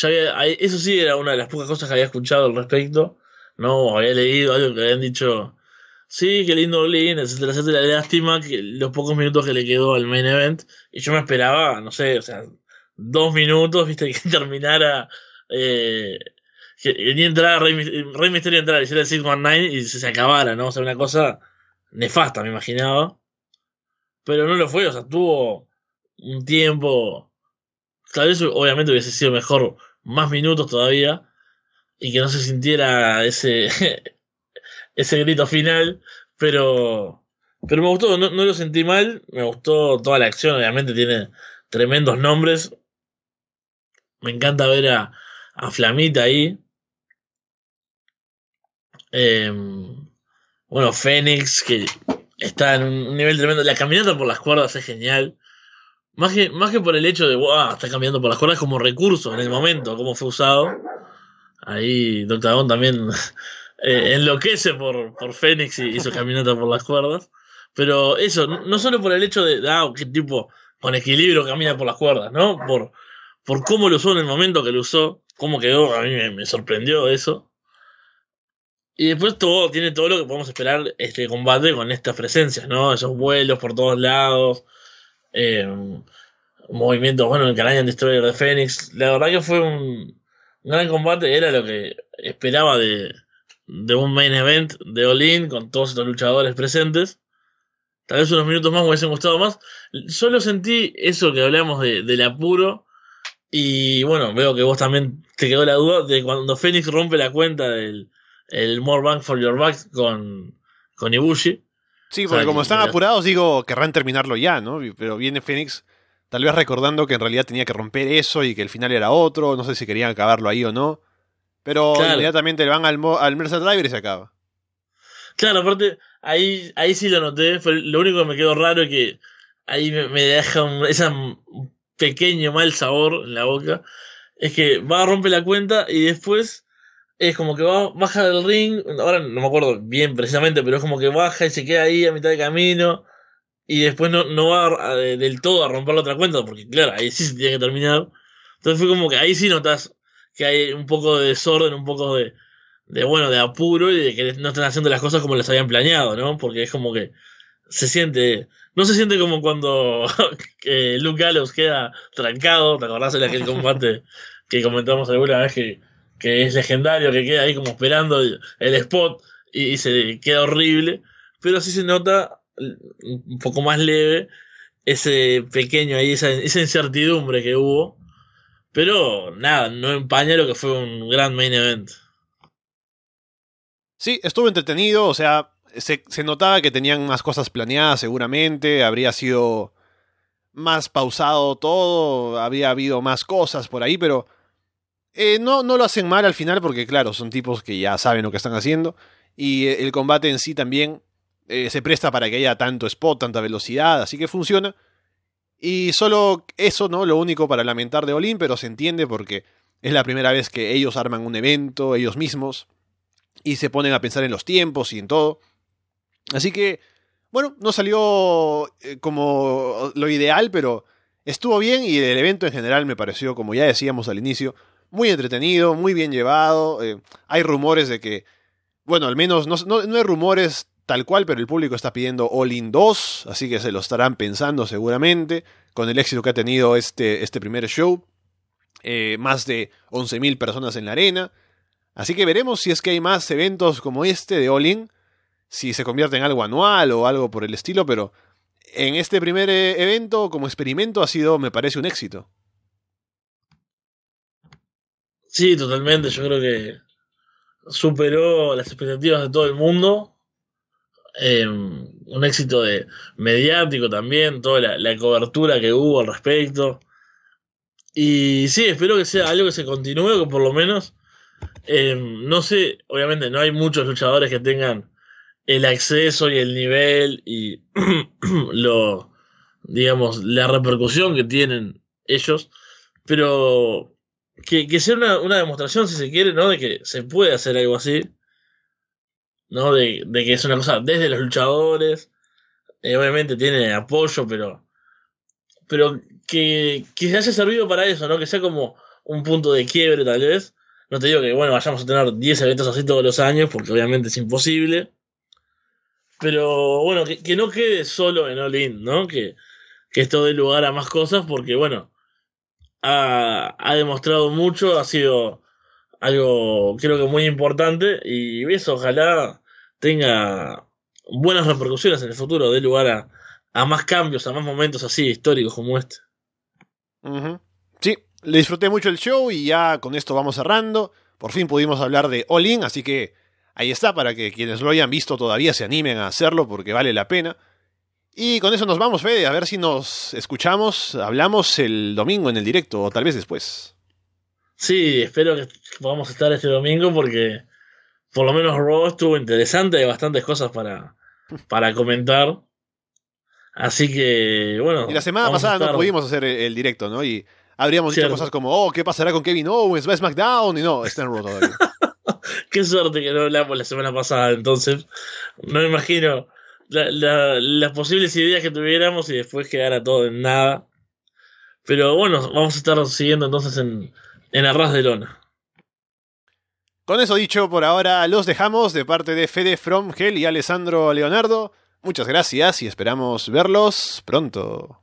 Había, eso sí era una de las pocas cosas que había escuchado al respecto. No, había leído algo que habían dicho. Sí, qué lindo Olin, etcétera, etcétera. Lástima que los pocos minutos que le quedó al main event. Y yo me esperaba, no sé, o sea, dos minutos, viste, <laughs> que terminara. Eh, que ni entrara Rey, Rey Misterio entrara, hiciera el 619 y se, se acabara, ¿no? O sea, una cosa nefasta, me imaginaba. Pero no lo fue, o sea, tuvo un tiempo. Tal vez, obviamente, hubiese sido mejor más minutos todavía. Y que no se sintiera ese. <laughs> ese grito final. Pero. Pero me gustó, no, no lo sentí mal. Me gustó toda la acción, obviamente tiene tremendos nombres. Me encanta ver a, a Flamita ahí. Eh, bueno, Fénix, que está en un nivel tremendo. La caminata por las cuerdas es genial. Más que, más que por el hecho de, wow, está caminando por las cuerdas como recurso en el momento, como fue usado. Ahí Doctor también eh, enloquece por, por Fénix y, y, su <laughs> caminata por las cuerdas. Pero eso, no solo por el hecho de, ah, qué tipo con equilibrio camina por las cuerdas, ¿no? Por, por cómo lo usó en el momento que lo usó, cómo quedó, a mí me, me sorprendió eso. Y después todo, tiene todo lo que podemos esperar este combate con estas presencias, ¿no? Esos vuelos por todos lados, eh, movimientos, bueno, el Canadian Destroyer de Phoenix. La verdad que fue un gran combate, era lo que esperaba de, de un main event de All-In con todos estos luchadores presentes. Tal vez unos minutos más me hubiesen gustado más. Solo sentí eso que hablamos de, del apuro. Y bueno, veo que vos también te quedó la duda de cuando Phoenix rompe la cuenta del el More Bang for Your Buck con, con Ibushi. Sí, porque o sea, como están apurados, digo, querrán terminarlo ya, ¿no? Pero viene Phoenix tal vez recordando que en realidad tenía que romper eso y que el final era otro, no sé si querían acabarlo ahí o no. Pero claro. inmediatamente le van al, al Mercer Driver y se acaba. Claro, aparte, ahí, ahí sí lo noté. Fue lo único que me quedó raro es que ahí me, me deja un, ese pequeño mal sabor en la boca. Es que va a romper la cuenta y después es como que va, baja del ring. Ahora no me acuerdo bien precisamente, pero es como que baja y se queda ahí a mitad de camino. Y después no, no va del todo a romper la otra cuenta, porque claro, ahí sí se tiene que terminar. Entonces fue como que ahí sí notas que hay un poco de desorden, un poco de, de bueno, de apuro y de que no están haciendo las cosas como les habían planeado, ¿no? Porque es como que se siente, no se siente como cuando <laughs> Luke Gallows queda trancado, ¿te acordás de aquel combate que comentamos alguna vez que, que es legendario, que queda ahí como esperando el, spot y, se queda horrible, pero sí se nota un poco más leve ese pequeño ahí, esa incertidumbre que hubo, pero nada, no empaña lo que fue un gran main event. Sí, estuvo entretenido, o sea, se, notaba que tenían más cosas planeadas seguramente, habría sido más pausado todo, habría habido más cosas por ahí, pero eh, no, no lo hacen mal al final porque claro, son tipos que ya saben lo que están haciendo y eh, el combate en sí también eh, se presta para que haya tanto spot, tanta velocidad, así que funciona. Y solo eso, ¿no? Lo único para lamentar de Olin, pero se entiende porque es la primera vez que ellos arman un evento, ellos mismos y se ponen a pensar en los tiempos y en todo. Así que, bueno, no salió eh, como lo ideal, pero estuvo bien y el evento en general me pareció, como ya decíamos al inicio, muy entretenido, muy bien llevado. Eh, hay rumores de que, bueno, al menos no, no, hay rumores tal cual, pero el público está pidiendo All In 2, así que se lo estarán pensando seguramente, con el éxito que ha tenido este, este primer show. Eh, más de 11.000 personas en la arena. Así que veremos si es que hay más eventos como este de All In, si se convierte en algo anual o algo por el estilo, pero en este primer eh, evento como experimento ha sido, me parece, un éxito. Sí, totalmente. Yo creo que superó las expectativas de todo el mundo. Eh, un éxito de mediático también, toda la, cobertura que hubo al respecto. Y sí, espero que sea algo que se continúe, que por lo menos eh, no sé, obviamente no hay muchos luchadores que tengan el acceso y el nivel y <clears throat> lo, digamos, la repercusión que tienen ellos, pero que, que sea una, una, demostración, si se quiere, ¿no? De que se puede hacer algo así, ¿no? De, de que es una cosa desde los luchadores, eh, obviamente tiene apoyo, pero, pero que, que se haya servido para eso, ¿no? Que sea como un punto de quiebre tal vez no te digo que, bueno, vayamos a tener 10 eventos así todos los años, porque obviamente es imposible. Pero bueno, que, no quede solo en All In, ¿no? Que, que esto dé lugar a más cosas, porque bueno, ha, ha demostrado mucho, ha sido algo creo que muy importante y eso ojalá tenga buenas repercusiones en el futuro, dé lugar a, a más cambios, a más momentos así históricos como este. Sí, le disfruté mucho el show y ya con esto vamos cerrando. Por fin pudimos hablar de All In, así que ahí está para que quienes lo hayan visto todavía se animen a hacerlo porque vale la pena. Y con eso nos vamos, Fede, a ver si nos escuchamos, hablamos el domingo en el directo o tal vez después. Sí, espero que podamos estar este domingo porque por lo menos Raw estuvo interesante, hay bastantes cosas para, para comentar. Así que, bueno. Y la semana pasada no pudimos hacer el, directo, ¿no? Y habríamos dicho cosas como, oh, ¿qué pasará con Kevin Owens? ¿Va a SmackDown? Y no, está en Raw todavía. <laughs> Qué suerte que no hablamos la semana pasada, entonces. No me imagino las posibles ideas que tuviéramos y después quedara todo en nada. Pero bueno, vamos a estar siguiendo entonces en, en Arras de Lona. Con eso dicho, por ahora los dejamos de parte de Fede From Hell y Alessandro Leonardo. Muchas gracias y esperamos verlos pronto.